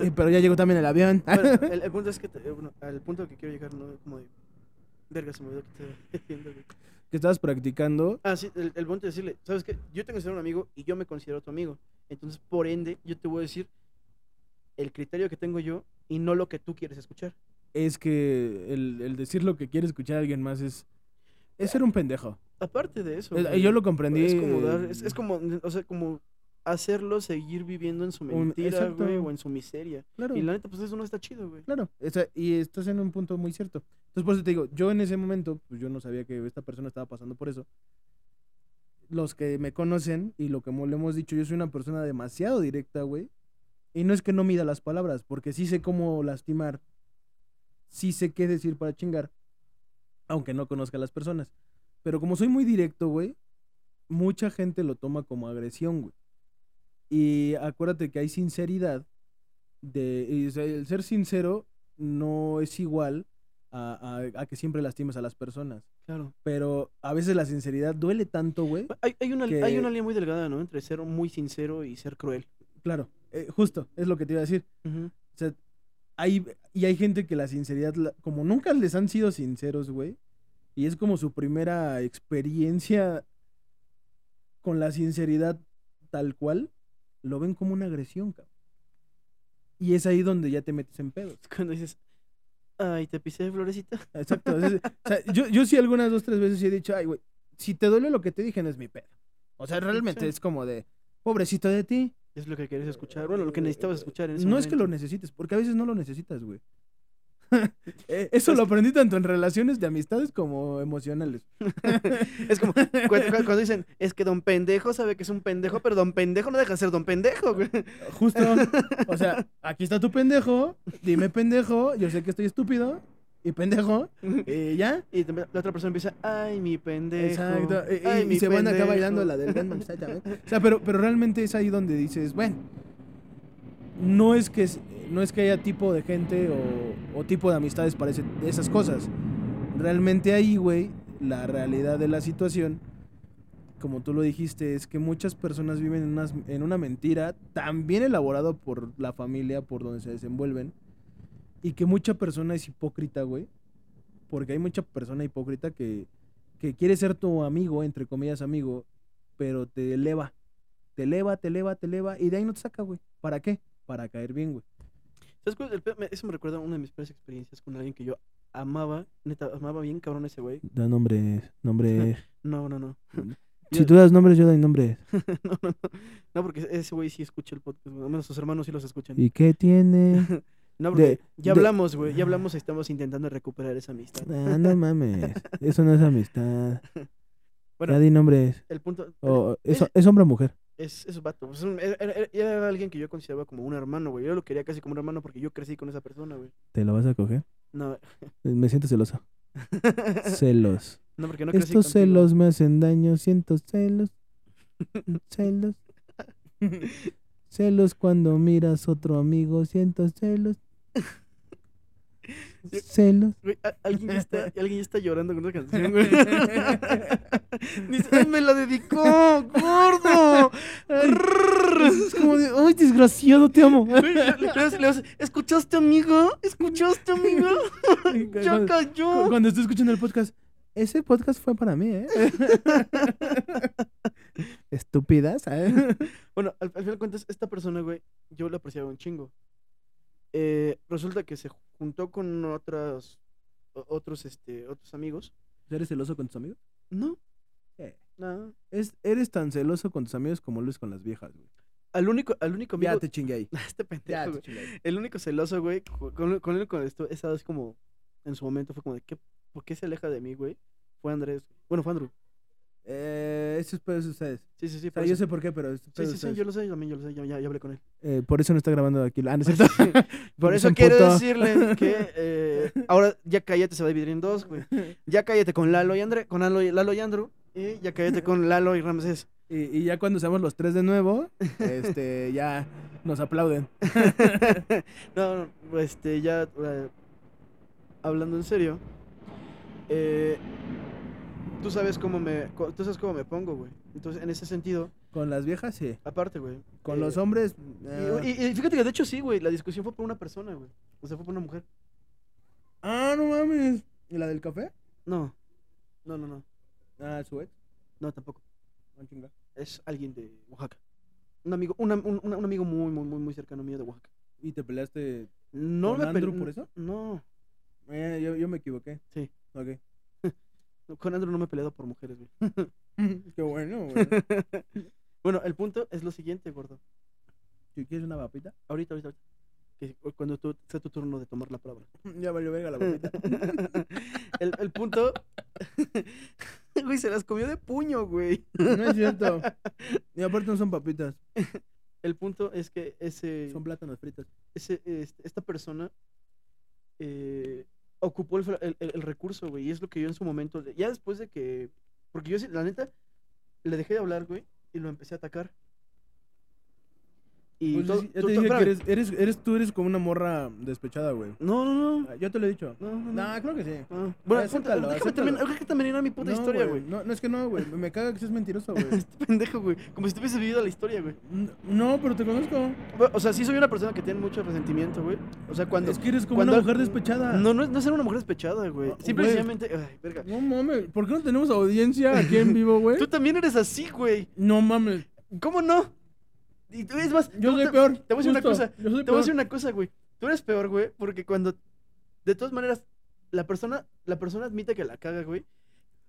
y- Pero ya llegó también el avión. Bueno, el, el punto es que, te- eh, bueno, al punto que quiero llegar, no como de. Verga, se me olvidó que te diciendo, güey. Que estabas practicando. Ah, sí, el, el punto es decirle, ¿sabes qué? Yo te considero un amigo y yo me considero tu amigo. Entonces, por ende, yo te voy a decir el criterio que tengo yo y no lo que tú quieres escuchar. Es que el, el decir lo que quiere escuchar a alguien más es. Es ser un pendejo. Aparte de eso. Güey, yo lo comprendí, Es como dar, es, es como, o sea, como hacerlo seguir viviendo en su mentira, güey, o en su miseria. Claro. Y la neta, pues eso no está chido, güey. Claro, o sea, y estás en un punto muy cierto. Entonces, por eso te digo, yo en ese momento, pues yo no sabía que esta persona estaba pasando por eso. Los que me conocen y lo que le hemos dicho, yo soy una persona demasiado directa, güey. Y no es que no mida las palabras, porque sí sé cómo lastimar, sí sé qué decir para chingar, aunque no conozca a las personas. Pero como soy muy directo, güey, mucha gente lo toma como agresión, güey. Y acuérdate que hay sinceridad de el ser sincero no es igual a, a- a que siempre lastimes a las personas. Claro. Pero a veces la sinceridad duele tanto, güey. Hay, hay, una, Que- hay una línea muy delgada, ¿no? Entre ser muy sincero y ser cruel. Claro, eh, justo, es lo que te iba a decir. O sea, hay, y hay gente que la sinceridad, como nunca les han sido sinceros, güey, y es como su primera experiencia con la sinceridad tal cual, lo ven como una agresión, cabrón. Y es ahí donde ya te metes en pedos. Cuando dices, ay, te pisé, florecita. Exacto. es- o sea, yo, yo sí algunas dos, tres veces he dicho, ay, güey, si te duele lo que te dije no es mi pedo. O sea, realmente Sí. es como de, pobrecito de ti. Es lo que quieres escuchar. Bueno, lo que necesitabas escuchar en ese No es que lo momento. necesites, porque a veces no lo necesitas, güey. Eh, Eso lo aprendí tanto en relaciones de amistades como emocionales. Es como cuando, dicen, es que don pendejo sabe que es un pendejo, pero don pendejo no deja de ser don pendejo, güey. Justo. O sea, aquí está tu pendejo, dime pendejo, yo sé que estoy estúpido y pendejo, y ya. Y la otra persona empieza, ay, mi pendejo. Exacto. Y, ay, y mi se van acá pendejo". bailando la del también. O sea, pero, pero realmente es ahí donde dices, bueno, no es que, es- no es que haya tipo de gente o, tipo de amistades para esas cosas. Realmente ahí, güey, la realidad de la situación, como tú lo dijiste, es que muchas personas viven en, unas- en una mentira tan bien elaborada por la familia, por donde se desenvuelven, y que mucha persona es hipócrita, güey. Porque hay mucha persona hipócrita que, que quiere ser tu amigo, entre comillas amigo, pero te eleva. Te eleva, te eleva, te eleva, y de ahí no te saca, güey. ¿Para qué? Para caer bien, güey. Eso me recuerda a una de mis peores experiencias con alguien que yo amaba, neta, amaba bien cabrón ese güey. Da nombres, nombres. No, no, no. si tú das nombres, yo doy nombres. no, no, no. No, porque ese güey sí escucha el podcast. Al menos sus hermanos sí los escuchan. ¿Y qué tiene? No, porque de- ya de- hablamos, güey. Ya hablamos y estamos intentando recuperar esa amistad. Ah, no mames. Eso no es amistad. Bueno, ya di nombres. el punto. el- O, ¿es, ¿Es hombre o mujer? Es, es vato. pues, un- era, era- era alguien que yo consideraba como un hermano, güey. Yo lo quería casi como un hermano porque yo crecí con esa persona, güey. ¿Te lo vas a coger? No, Me siento celoso. Celos. no porque no crecí Estos contigo. celos me hacen daño, siento celos. Celos. Celos cuando miras otro amigo, siento celos. Celos. Güey, alguien, ya está, alguien ya está llorando con esa canción, güey. Dice, "Ay, me la dedicó, gordo. Es como de, ay, desgraciado, te amo. Güey, le- le- le- le hace, ¿Escuchaste, amigo? ¿Escuchaste, amigo? Ya Cuando- cayó. Cuando estoy escuchando el podcast, ese podcast fue para mí, ¿eh? Estúpidas, ¿eh? Bueno, al, al final de cuentas, esta persona, güey, yo la apreciaba un chingo. Eh, resulta que se juntó con otras, otros, este, otros amigos. ¿Eres celoso con tus amigos? No, Eh, no. Es, eres tan celoso con tus amigos como lo eres con las viejas, güey. Al único, al único amigo. Ya te chingué ahí. Este pendejo, Ya te chingué ahí. El único celoso, güey, con, con el con esto, esa vez como, en su momento fue como de, ¿qué, ¿por qué se aleja de mí, güey? Fue Andrés. Bueno, fue Andrew. Eh, eso es pedo de ustedes. Sí, sí, sí. O por sea, yo sé por qué, pero es Sí, sí, sí, yo lo sé, yo también yo lo sé, ya, ya- ya hablé con él. Eh, por eso no está grabando aquí. Ah, ¿no es cierto? Por eso quiero decirle que eh, ahora ya cállate se va a dividir en dos, güey. Ya cállate con Lalo y André, con Lalo y, Lalo y Andrew. Y ya cállate con Lalo y Ramsés. Y, y ya cuando seamos los tres de nuevo, este, ya nos aplauden. no, no, este, ya eh, hablando en serio. eh, tú sabes cómo me, tú sabes cómo me pongo, güey. Entonces, en ese sentido, Con las viejas, sí. aparte, güey. Con eh, los hombres. y- eh, Y, y fíjate que de hecho sí, güey, la discusión fue por una persona, güey. O sea, fue por una mujer. Ah, no mames. ¿Y la del café? No, no, no, no, Ah, su ex. no, tampoco. Ah. Es alguien de Oaxaca. Un amigo, un, am- un- un amigo muy, muy, muy, muy cercano mío de Oaxaca. ¿Y te peleaste? No ¿Con me Andrew por eso? No, Eh, yo, yo me equivoqué. Sí. Ok. Con Andrew no me he peleado por mujeres, güey. Qué bueno, güey. bueno, el punto es lo siguiente, gordo. ¿Si quieres una papita? Ahorita, ahorita, ahorita. Que cuando tú, sea tu turno de tomar la palabra. Ya valió verga la papita. el, el punto. güey, se las comió de puño, güey. No es cierto. Y aparte no son papitas, El punto es que ese. son plátanos fritos. ese, este, esta persona eh, ocupó el, recurso, güey. Y es lo que yo en su momento, ya después de que, porque yo, la neta, le dejé de hablar, güey, y lo empecé a atacar. Y Pues todo- to- te dije que eres, eres, eres, tú eres como una morra despechada, güey. No, no, no. Ah, Yo te lo he dicho. No, no, no. Nah, creo que sí. Ah, Bueno, acéptalo, déjame, acéptalo. terminar, déjame terminar mi puta No, historia, güey. No, no, es que no, güey. Me caga que seas mentiroso, güey. Este pendejo, güey. Como si tuviese vivido la historia, güey. No, pero te conozco. O sea, sí soy una persona que tiene mucho resentimiento, güey. O sea, cuando... es que eres como cuando- una mujer despechada. No, no, es- no es ser una mujer despechada, güey. Ah, Simple y güey. sencillamente... Ay, verga. No mames, ¿por qué no tenemos audiencia aquí en vivo, güey? Tú también eres así, güey. No mames. ¿Cómo no? Y tú- es más, Yo soy te, peor. te voy a decir una cosa. Te voy a decir una cosa, güey. Tú eres peor, güey, porque cuando... De todas maneras, la persona, la persona admite que la caga, güey.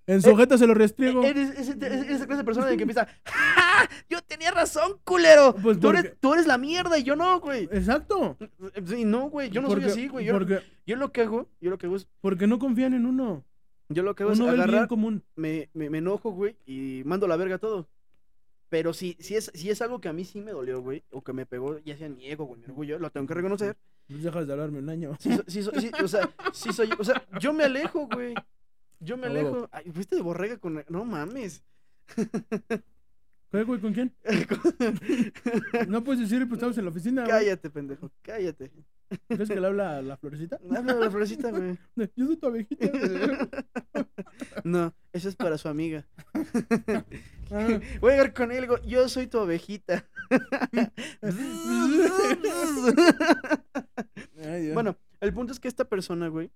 En su Eh, se lo restriego. Eres, ese- eres esa clase de persona de que empieza... ¡Ja! Yo tenía razón, culero. Pues tú, eres, tú eres la mierda y yo no, güey. Exacto. Sí, no, güey. Yo no Porque- soy así, güey. Yo, Porque, yo lo que hago, yo lo que hago es... porque no confían en uno. Yo lo que hago es Uno bien agarrar... común. me, me, me enojo, güey, y mando la verga todo. Pero si, si, es, si es algo que a mí sí me dolió, güey, o que me pegó, ya sea mi ego, güey, mi orgullo, lo tengo que reconocer. Pues dejas de hablarme un año. Sí, so- sí, so- sí, o sea, sí soy, o sea, yo me alejo, güey. Yo me alejo. Ay, fuiste de borrega con. No mames. ¿Qué, güey? ¿Con quién? No puedes decir, pues estamos en la oficina. güey. cállate, pendejo, cállate. ¿Crees que le habla a la florecita? Habla de la florecita, güey. Yo soy tu abejita. No, eso es para su amiga. Ah, Voy a llegar con él, yo soy tu ay, Dios. Bueno, el punto es que esta persona, güey,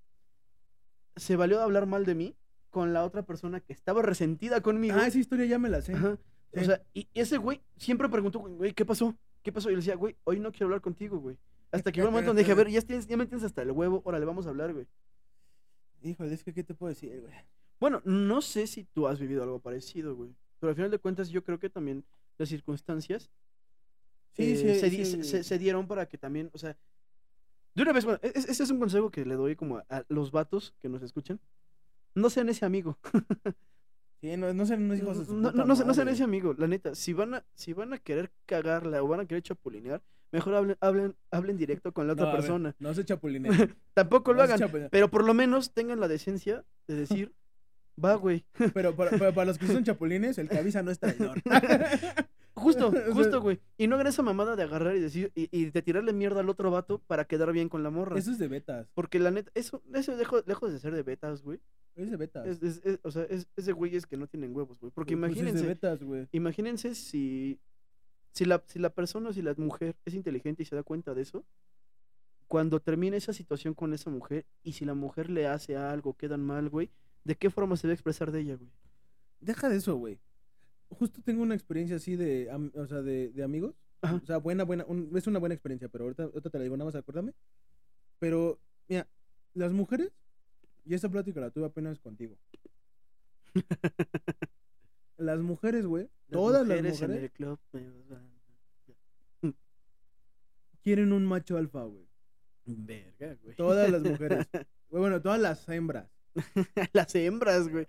se valió de hablar mal de mí con la otra persona que estaba resentida conmigo. Ah, esa historia ya me la sé. Ajá. O sea, y ese güey siempre preguntó, güey, ¿qué pasó? ¿Qué pasó? Y le decía, güey, hoy no quiero hablar contigo, güey. Hasta que llegó un momento donde dije, a ver, ya, tienes, ya me tienes hasta el huevo, órale, vamos a hablar, güey. Híjole, es que ¿qué te puedo decir, güey? Bueno, no sé si tú has vivido algo parecido, güey. Pero al final de cuentas, yo creo que también las circunstancias Sí, eh, sí, se, sí. se- se- se dieron para que también, o sea, de una vez, bueno, e- ese es un consejo que le doy como a, a los vatos que nos escuchan. No sean ese amigo. Sí, no, no sean unos hijos de su No, no, no, se- no sean ese amigo, la neta. Si van a, si van a querer cagarla o van a querer chapulinear, mejor hablen, hablen, hablen directo con la otra No, a ver, persona. no se chapulineen. Tampoco lo no hagan, pero por lo menos tengan la decencia de decir, va, güey. Pero para, pero para los que son chapulines, el que avisa no es traidor. Justo, justo, güey. Y no hagan esa mamada de agarrar y decir, y, y de tirarle mierda al otro vato para quedar bien con la morra. Eso es de betas. Porque la neta, eso, eso dejo- lejos de ser de betas, güey. Es de betas. Es, es- es- o sea, es, es de güeyes que no tienen huevos, güey. Porque Pues es imagínense, de betas, güey. imagínense si, si, la, si la persona, si la mujer es inteligente y se da cuenta de eso, cuando termine esa situación con esa mujer y si la mujer le hace algo, quedan mal, güey, ¿de qué forma se debe expresar de ella, güey? Deja de eso, güey. Justo tengo una experiencia así de, am- o sea, de, de amigos. Ajá. O sea, buena, buena, un- es una buena experiencia, pero ahorita, ahorita te la digo, nada más acuérdame. Pero, mira, las mujeres, y esta plática la tuve apenas contigo. las mujeres, güey, todas las mujeres en el club quieren un macho alfa, güey. Verga, güey. Todas las mujeres. Güey, Bueno, todas las hembras. Las hembras, güey.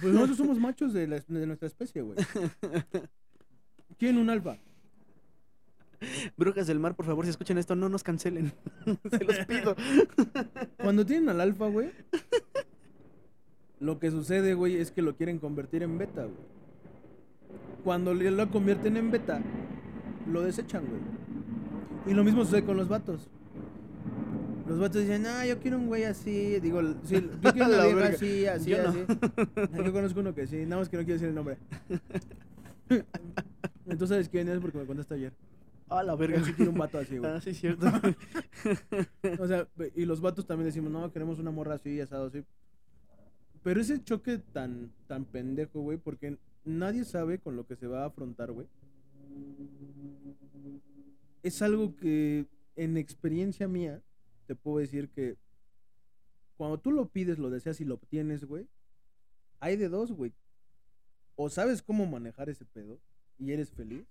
Pues nosotros somos machos de, la- de nuestra especie, güey. Quieren un alfa. Brujas del mar, por favor, si escuchan esto, no nos cancelen. Se los pido. Cuando tienen al alfa, güey, lo que sucede, güey, es que lo quieren convertir en beta, güey. Cuando lo convierten en beta, lo desechan, güey. Y lo mismo sucede con los vatos. Los vatos dicen, ah, yo quiero un güey así. Digo, sí, yo quiero una vieja así, así, Yo no. así. Yo conozco uno que sí, nada más que no quiero decir el nombre. Entonces, ¿sabes quién es? Porque me contaste ayer. Ah, la verga. Él sí quiere un vato así, güey. Ah, sí, cierto. O sea, y los vatos también decimos, no, queremos una morra así, asado así. Pero ese choque tan, tan pendejo, güey, porque nadie sabe con lo que se va a afrontar, güey. Es algo que en experiencia mía te puedo decir que cuando tú lo pides, lo deseas y lo obtienes, güey, hay de dos, güey. O sabes cómo manejar ese pedo y eres feliz,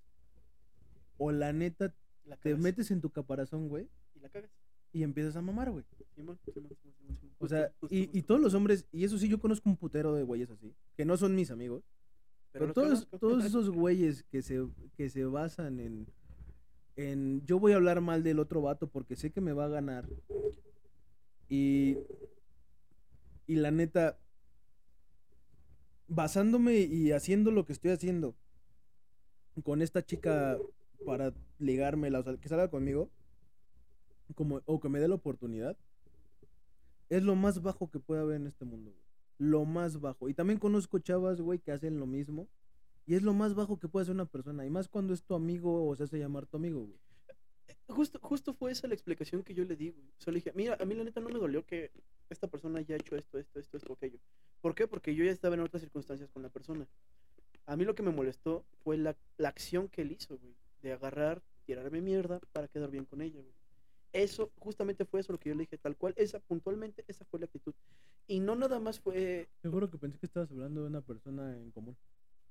o la neta La te metes en tu caparazón, güey, Y la cagas. y empiezas a mamar, güey. O sea, y, y todos los hombres, y eso sí, yo conozco un putero de güeyes así, que no son mis amigos, pero, todos, conozco. todos esos güeyes que se, que se basan en, en, yo voy a hablar mal del otro vato porque sé que me va a ganar, y, y la neta, basándome y haciendo lo que estoy haciendo con esta chica para ligármela, o sea, que salga conmigo, como, o que me dé la oportunidad, es lo más bajo que puede haber en este mundo, güey. Lo más bajo. Y también conozco chavas, güey, que hacen lo mismo. Y es lo más bajo que puede hacer una persona. Y más cuando es tu amigo o se hace llamar tu amigo, güey. Justo, justo fue esa la explicación que yo le di, güey. O sea, le dije, mira, a mí la neta no me dolió que esta persona haya hecho esto, esto, esto, esto, aquello. ¿Por qué? Porque yo ya estaba en otras circunstancias con la persona. A mí lo que me molestó fue la, la acción que él hizo, güey. De agarrar, tirarme mierda para quedar bien con ella, güey. Eso, justamente fue eso lo que yo le dije, tal cual. Esa, puntualmente, esa fue la actitud. Y no nada más fue, Seguro que pensé que estabas hablando de una persona en común.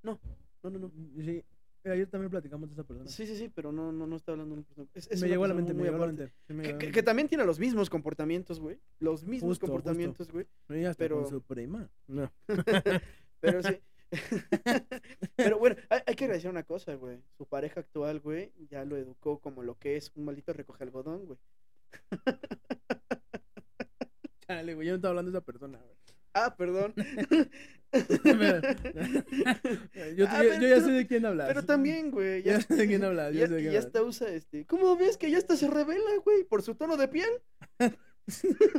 no, no, no. Sí. Ayer también platicamos de esa persona. Sí, sí, sí, pero no, no, no está hablando de una persona. Es, es me llegó a la mente, me muy llegó mente. Sí, me Que, llegó a la que- mente. que también tiene los mismos comportamientos, güey. Los mismos Justo, justo. comportamientos, güey. Hasta pero- con su prima. No. Pero sí. Pero bueno, hay, hay que agradecer una cosa, güey. Su pareja actual, güey, ya lo educó como lo que es un maldito recoge algodón, güey. Chale, güey, yo no estaba hablando de esa persona, güey. Ah, perdón. yo, Ah, yo- ya sé de quién hablas. Pero también, güey. Ya Ya, sé de quién hablas, ya ya, sé de quién ya hablas. hasta usa este. ¿Cómo ves que ya hasta se revela, güey? Por su tono de piel.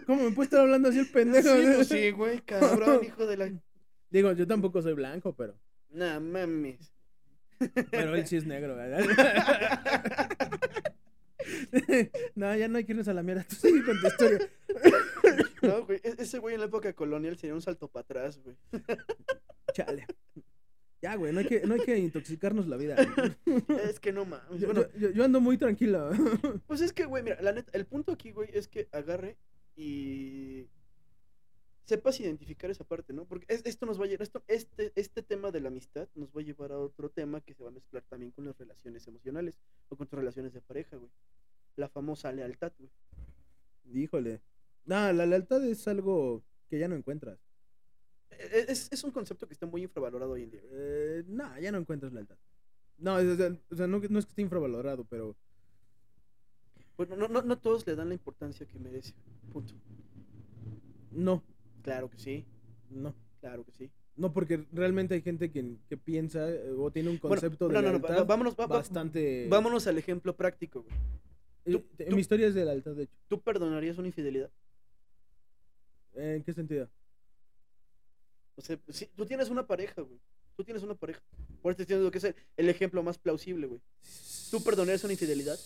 ¿Cómo me puede estar hablando así el pendejo? Sí, pues sí, güey, cabrón, hijo de la. Digo, yo tampoco soy blanco, pero. Nah, mames. Pero él sí es negro, ¿verdad? No, ya no hay que irnos a la mierda. Tú sigue con tu historia. No, güey, e- ese güey en la época colonial sería un salto para atrás, güey. Chale. Ya, güey, no hay que, no hay que intoxicarnos la vida. Es que no mames. Bueno, yo- yo- yo ando muy tranquilo. Pues es que, güey, mira, la neta, el punto aquí, güey, es que agarre y sepas identificar esa parte, ¿no? Porque es- esto nos va a llevar, esto, este, este tema de la amistad nos va a llevar a otro tema que se va a mezclar también con las relaciones emocionales o con tus relaciones de pareja, güey. La famosa lealtad, güey. Híjole. No, la lealtad es algo que ya no encuentras. E- Es, es un concepto que está muy infravalorado hoy en día. Eh, no, ya no encuentras lealtad. No, o sea, o sea, no, no es que esté infravalorado, pero Bueno, no, no, no todos le dan la importancia que merece. Punto. no, Claro que sí, no. claro que sí. No, porque realmente hay gente que, que piensa eh, o tiene un Bueno, concepto no, de no, no, lealtad vámonos, va- bastante... vámonos al ejemplo práctico. güey. Eh, tú- te- tú- Mi historia es de lealtad, de hecho. ¿Tú perdonarías una infidelidad? ¿En qué sentido? O sea, si tú tienes una pareja, güey. Tú tienes una pareja. Por eso te estoy diciendo que es el, el ejemplo más plausible, güey. ¿Tú perdonarías una infidelidad?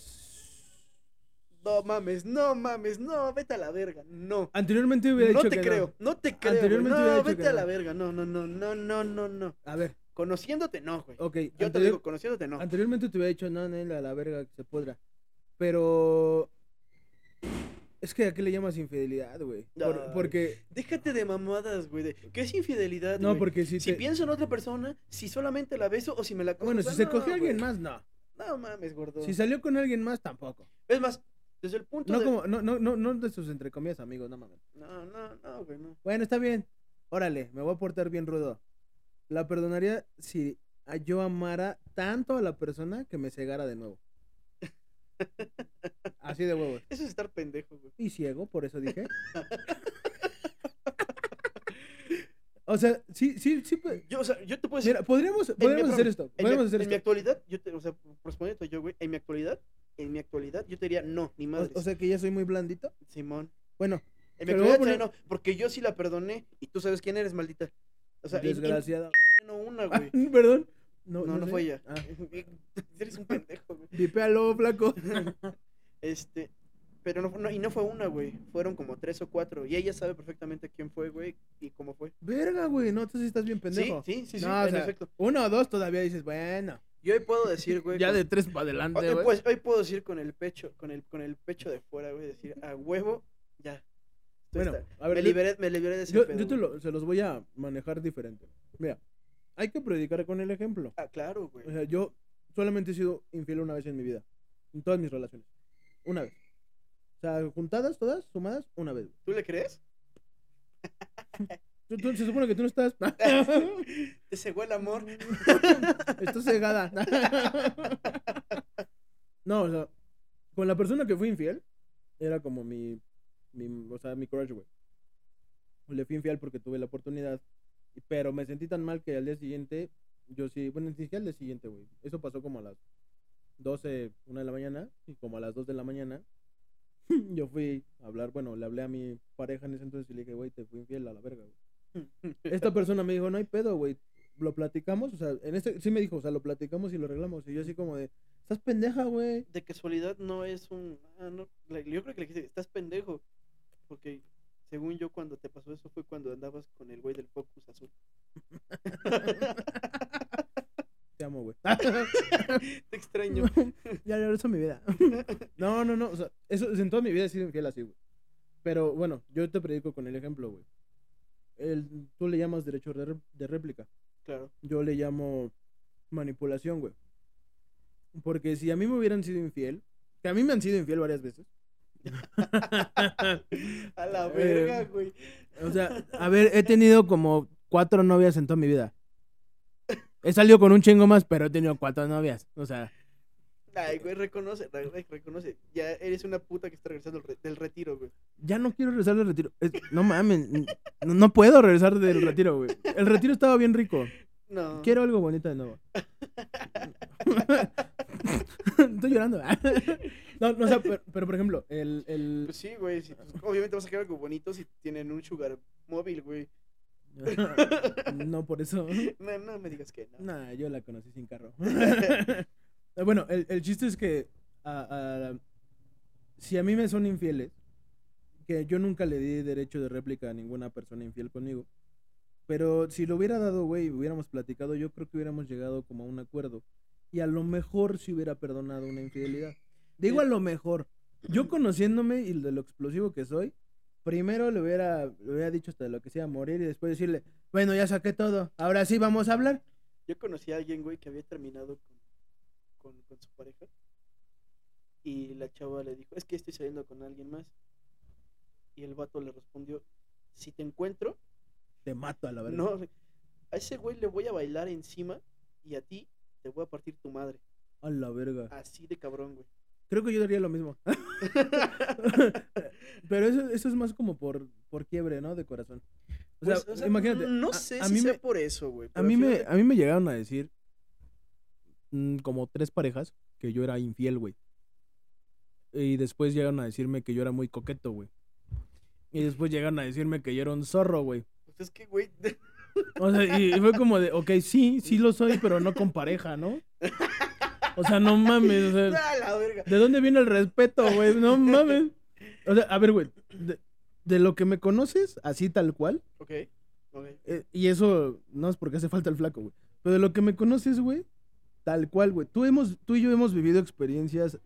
No mames, no mames, no, vete a la verga, no. Anteriormente hubiera No dicho te que creo, no, te creo. Anteriormente hubiera No, dicho vete que a la no. verga, no, no, no, no, no, no, no. A ver, Conociéndote, no, güey. ok. Yo te anterior- digo, conociéndote, no. Anteriormente te hubiera dicho, no, Nel, a la verga que se podrá. Pero... Es que a qué le llamas infidelidad, güey. Por- porque... Déjate de mamadas, güey. de- ¿Qué es infidelidad, No, porque si Si te... pienso en otra persona, si solamente la beso o si me la cojo. Bueno, si se no, cogió a alguien más, no. No mames, gordo. Si salió con alguien más, tampoco. Es más, desde el punto No de. como, no, no, no, no de sus entre comillas amigos, no mames. No, no, no, güey, no. Bueno, está bien. Órale, me voy a portar bien rudo. La perdonaría si yo amara tanto a la persona que me cegara de nuevo. Así de huevos. Eso es estar pendejo, güey. Y ciego, por eso dije. O sea, sí, sí, sí. Yo, o sea, yo te puedo decir. Mira, podríamos, mi- podríamos hacer esto. en mi- Podríamos hacer en mi actualidad, yo te, o sea, respondiendo yo, güey, en mi actualidad, en mi actualidad, yo te diría no, ni madres. O, o sea que ya soy muy blandito. Simón. Bueno, En mi actualidad poner- no, porque yo sí la perdoné y tú sabes quién eres, maldita. O sea, desgraciada. no una, Ah, güey. perdón. No, No, no, sé. fue ella. Ah, Eres un pendejo, güey. vipéalo, flaco. Este, pero no, fue- no- y no fue una, güey. Fueron como tres o cuatro. Y ella sabe perfectamente quién fue, güey, y cómo fue. Verga, güey. No, tú sí estás bien pendejo. Sí, sí, sí, sí, No, o en sea, efecto. Uno o dos todavía dices, bueno. Yo hoy puedo decir, güey. Ya con- de tres para adelante, hoy, güey. pues, hoy puedo decir con el pecho, con el, con el pecho de fuera, güey, decir, a huevo, ya. Bueno, está. a ver, me, yo- liberé, me liberé de ese Yo, pedo, yo te lo, se los voy a manejar diferente. Mira, hay que predicar con el ejemplo. Ah, claro, güey. O sea, yo solamente he sido infiel una vez en mi vida. En todas mis relaciones. Una vez. O sea, juntadas todas, sumadas, una vez. ¿Tú le crees? Tú- tú- se supone que tú no estás. Te cegó el amor. Estás cegada. no, o sea, con la persona que fui infiel, era como mi, mi o sea, mi crush, güey. Le fui infiel porque tuve la oportunidad, pero me sentí tan mal que al día siguiente, yo sí, bueno, ni siquiera al día siguiente, güey. Eso pasó como a las 12, una de la mañana, y como a las 2 de la mañana, yo fui a hablar, bueno, le hablé a mi pareja en ese entonces y le dije, güey, te fui infiel a la verga, güey esta persona me dijo, no hay pedo, güey. Lo platicamos, o sea, en este, sí me dijo, o sea, lo platicamos y lo arreglamos. Y yo así como de, estás pendeja, güey. De casualidad no es un. ah, no, yo creo que le dije, estás pendejo. Porque según yo, cuando te pasó eso fue cuando andabas con el güey del Focus azul. Te amo, güey. Te extraño. ya regreso a mi vida. no, no, no, o sea, eso, en toda mi vida he sido infiel así, güey. Pero bueno, yo te predico con el ejemplo, güey. El, tú le llamas derecho de, de réplica. Claro. Yo le llamo manipulación, güey. Porque si a mí me hubieran sido infiel, que a mí me han sido infiel varias veces. A la Eh, verga, güey. O sea, a ver, he tenido como cuatro novias en toda mi vida. He salido con un chingo más, pero he tenido cuatro novias. O sea, Ay, güey, reconoce, re- re- reconoce. Ya eres una puta que está regresando del re- del retiro, güey. ya no quiero regresar del retiro. Es- no mames, no, no puedo regresar del retiro, güey. El retiro estaba bien rico. No. Quiero algo bonito de nuevo. Estoy llorando. No, no, o sea, pero, pero, por ejemplo, el, el... Pues sí, güey. si- pues, obviamente vas a quedar algo bonito si tienen un sugar móvil, güey. No, por eso. No, no me digas que no. Nah, yo la conocí sin carro. Eh, bueno, el, el chiste es que si a mí me son infieles, que yo nunca le di derecho de réplica a ninguna persona infiel conmigo, pero si lo hubiera dado, güey, hubiéramos platicado, yo creo que hubiéramos llegado como a un acuerdo. Y a lo mejor si hubiera perdonado una infidelidad. Digo a lo mejor. Yo conociéndome y de lo explosivo que soy, primero le hubiera, le hubiera dicho hasta lo que sea morir y después decirle, bueno, ya saqué todo, ahora sí vamos a hablar. Yo conocí a alguien, güey, que había terminado con, con, con su pareja. Y la chava le dijo, es que estoy saliendo con alguien más. Y el vato le respondió, si te encuentro, Te mato a la verga. No, a ese güey le voy a bailar encima y a ti te voy a partir tu madre. A la verga. Así de cabrón, güey. Creo que yo daría lo mismo. Pero eso, eso es más como por, por quiebre, ¿no? De corazón. O sea, Pues, o sea, imagínate. No sé a si mí sea me, por eso, güey. a mí me, a mí me llegaron a decir mm, como tres parejas que yo era infiel, güey. Y después llegaron a decirme que yo era muy coqueto, güey. Y después llegaron a decirme que yo era un zorro, güey. Pues es que, güey. O sea, y fue como de, ok, sí, sí lo soy, pero no con pareja, ¿no? O sea, no mames, o sea, ¡Ah, la verga! ¿de dónde viene el respeto, güey? No mames. O sea, a ver, güey, de, de lo que me conoces, así tal cual, Ok, ok. eh, y eso no es porque hace falta el flaco, güey, pero de lo que me conoces, güey, tal cual, güey. Tú, hemos, tú y yo hemos vivido experiencias,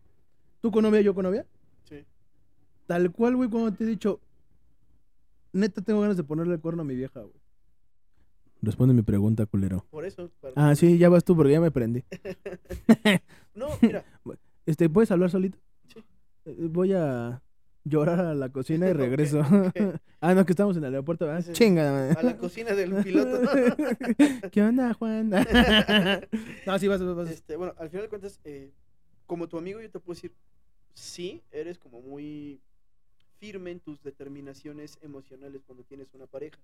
tú con novia, yo con novia, Sí. tal cual, güey, cuando te he dicho, neta tengo ganas de ponerle el cuerno a mi vieja, güey. Responde mi pregunta, culero. Por eso. para- Ah, sí, ya vas tú porque ya me prendí. No, mira. Este, ¿puedes hablar solito? Sí. Eh, Voy a llorar a la cocina y regreso. ah, no, que estamos en el aeropuerto, ¿verdad? Sí. Chinga. A la cocina del piloto. ¿Qué onda, Juan? no, sí, vas, vas, vas. Este, bueno, al final de cuentas, eh, como tu amigo, yo te puedo decir, sí, eres como muy firme en tus determinaciones emocionales cuando tienes una pareja.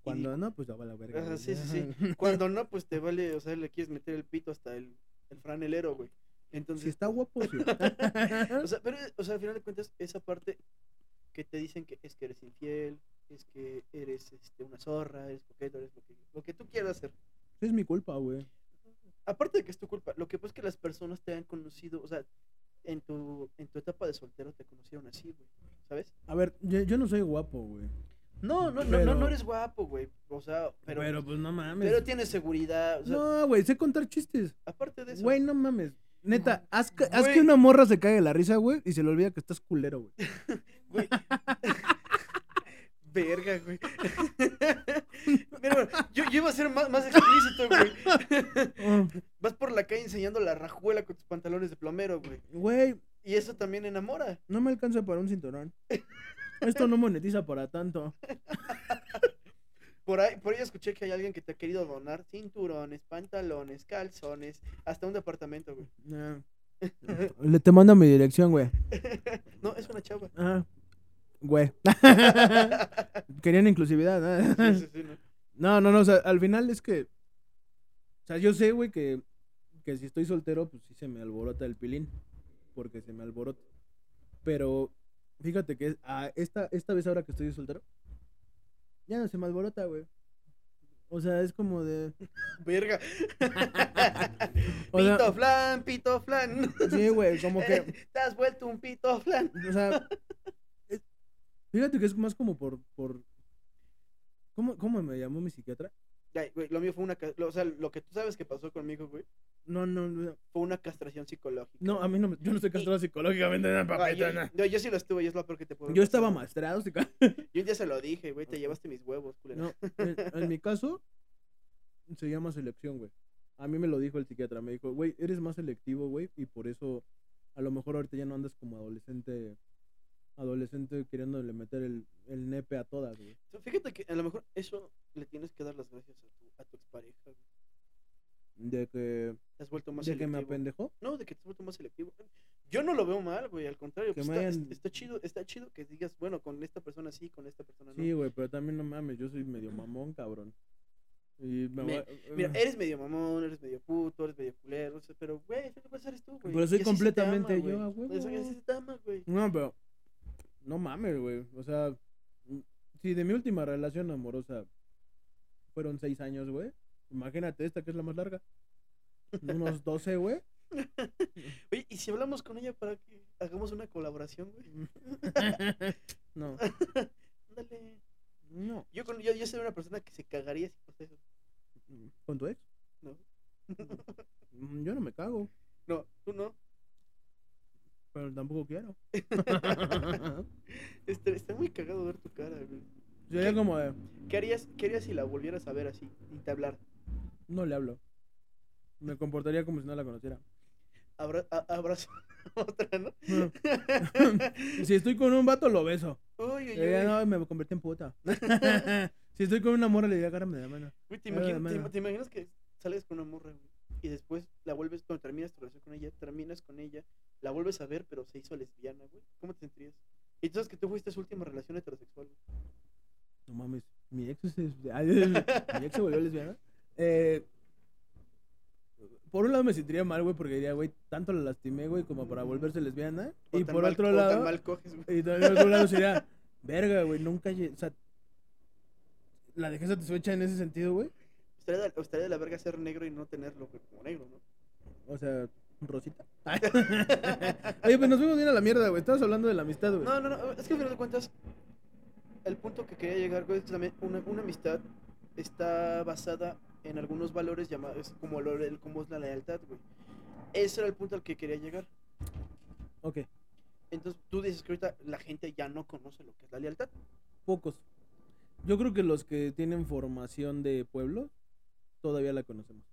Y Cuando no, pues ya va la verga. Sí, sí, sí. Cuando no, pues te vale, o sea, le quieres meter el pito hasta el, el franelero, güey. Entonces, Si está guapo, sí. o sea, pero, o sea, al final de cuentas, esa parte que te dicen que es que eres infiel, es que eres este, una zorra, eres coqueto, eres lo que, lo que tú quieras hacer. es mi culpa, güey. Aparte de que es tu culpa, lo que pasa es que las personas te han conocido, o sea, en tu, en tu etapa de soltero te conocieron así, güey, ¿sabes? A ver, yo, yo no soy guapo, güey. No, no, no, Pero- no, no eres guapo, güey, o sea, pero, Pero, pues no mames. pero tienes seguridad, o sea, No, güey, sé contar chistes. aparte de eso. Güey, no mames. Neta, haz que, haz que una morra se caiga de la risa, güey, y se le olvida que estás culero, güey. Güey. Verga, güey. Mira, bueno, yo, yo iba a ser más, más explícito, güey. Vas por la calle enseñando la rajuela con tus pantalones de plomero, güey. Güey, Y eso también enamora. no me alcanza para un cinturón. Esto no monetiza para tanto. Por ahí, por ahí escuché que hay alguien que te ha querido donar cinturones, pantalones, calzones, hasta un departamento, güey. Ah. Le te mando mi dirección, güey. No, es una chava. Ah, güey. Querían inclusividad, ¿no? Sí, sí, sí, no. No, no, no, o sea, al final es que. O sea, yo sé, güey, que, que si estoy soltero, pues sí se me alborota el pilín. Porque se me alborota. Pero fíjate que ah, esta, esta vez ahora que estoy soltero, ya no se me alborota, güey. O sea, es como de. Verga. O sea- pito flan, pito flan. Sí, güey, como que. Te has vuelto un pito flan. O sea. es- fíjate que es más como por. por ¿cómo, ¿Cómo me llamó mi psiquiatra? Ay, güey, lo mío fue una. lo- O sea, lo que tú sabes que pasó conmigo, güey, No, no, no. fue una castración psicológica. No, a mí no me- yo no estoy castrado psicológicamente, Ah, papito, yo, nada. yo, sí lo estuve y es lo peor que te puedo Yo estaba pasar. maestrado, psico- Yo un día se lo dije, güey, te llevaste mis huevos, culero. No, en, en mi caso, se llama selección, güey. A mí me lo dijo el psiquiatra, me dijo, güey, eres más selectivo, güey, y por eso a lo mejor ahorita ya no andas como adolescente, adolescente queriéndole meter el, el nepe a todas, güey. Fíjate que a lo mejor eso le tienes que dar las gracias a tu, a tu expareja, güey. De que, Te has vuelto más de que selectivo. me apendejó. No, de que te has vuelto más selectivo. Yo no lo veo mal, güey, al contrario. Que pues está, hayan- está chido, está chido que digas, bueno, con esta persona sí, con esta persona no. Sí, güey, pero también no mames, yo soy medio mamón, cabrón. Y me Me- voy- Mira, eres medio mamón, eres medio puto, eres medio culero, pero, güey, eso que pasa eres tú, güey. Pero soy te ama, completamente yo, güey. Eso- te ama, güey. No, pero. No mames, güey. O sea. mm, Si de mi última relación amorosa fueron seis años, güey. Imagínate esta que es la más larga. Unos 12, güey. Oye, ¿y si hablamos con ella para que hagamos una colaboración, güey? No, Ándale. no. Yo, con, yo, yo soy una persona que se cagaría si pasa eso. ¿Con tu ex? No. Mm, Yo no me cago, No, tú no. Pero tampoco quiero. Está, está muy cagado ver tu cara, güey. Sería como de. ¿Qué harías, ¿Qué harías si la volvieras a ver así y te hablara? No le hablo. Me comportaría como si no la conociera. Abra, a- abrazo otra, ¿no? si estoy con un vato, lo beso. Uy, uy, uy. no, me convertí en puta. si estoy con una morra, le diría, agárrame de la mano. Güey, ¿te, imagino- mano. te imaginas que sales con una morra, güey? Y después la vuelves, cuando terminas tu relación con ella, terminas con ella, la vuelves a ver, pero se hizo lesbiana, güey. ¿Cómo te sentirías? Y tú sabes que tú fuiste su última relación heterosexual, güey. No mames, mi ex es. mi ex se volvió lesbiana. Eh, por un lado me sentiría mal, güey, porque diría, güey, tanto la lastimé, güey, como para volverse lesbiana. O y por mal- otro tan lado. mal coges, güey. Y también por otro lado sería, verga, güey, nunca. O sea, la dejé satisfecha en ese sentido, güey. Estaría de, estaría de la verga ser negro y no tenerlo güey, como negro, ¿no? O sea, Rosita. Oye, pues nos fuimos bien a la mierda, güey. Estabas hablando de la amistad, güey. No, no, no, es que al final de cuentas, el punto que quería llegar, güey, es que también una, una amistad está basada en algunos valores llamados como, el- como es la lealtad, güey. Ese era el punto al que quería llegar. Ok, Entonces tú dices que ahorita la gente ya no conoce lo que es la lealtad. pocos. Yo creo que los que tienen formación de pueblo todavía la conocemos.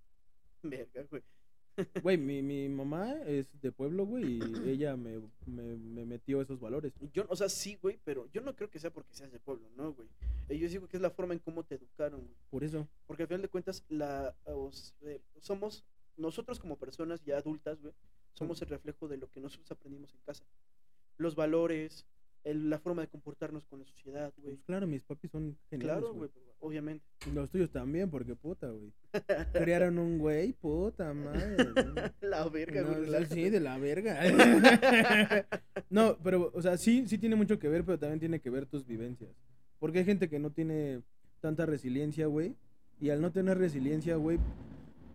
Verga, güey. Güey, mi, mi mamá es de pueblo, güey, y ella me, me, me metió esos valores. Yo, o sea, sí, güey, pero yo no creo que sea porque seas de pueblo, ¿no, güey? Eh, Yo digo que es la forma en cómo te educaron, güey. Por eso. Porque al final de cuentas, la, os- eh, somos, nosotros como personas ya adultas, güey, somos el reflejo de lo que nosotros aprendimos en casa. Los valores, el- la forma de comportarnos con la sociedad, güey. Pues claro, mis papis son geniales, Claro, güey. Obviamente. Los tuyos también, porque puta, güey. Criaron un güey, puta madre. la verga, No, güey. sí, de la verga. no, pero, o sea, sí, sí tiene mucho que ver, pero también tiene que ver tus vivencias. Porque hay gente que no tiene tanta resiliencia, güey. Y al no tener resiliencia, güey,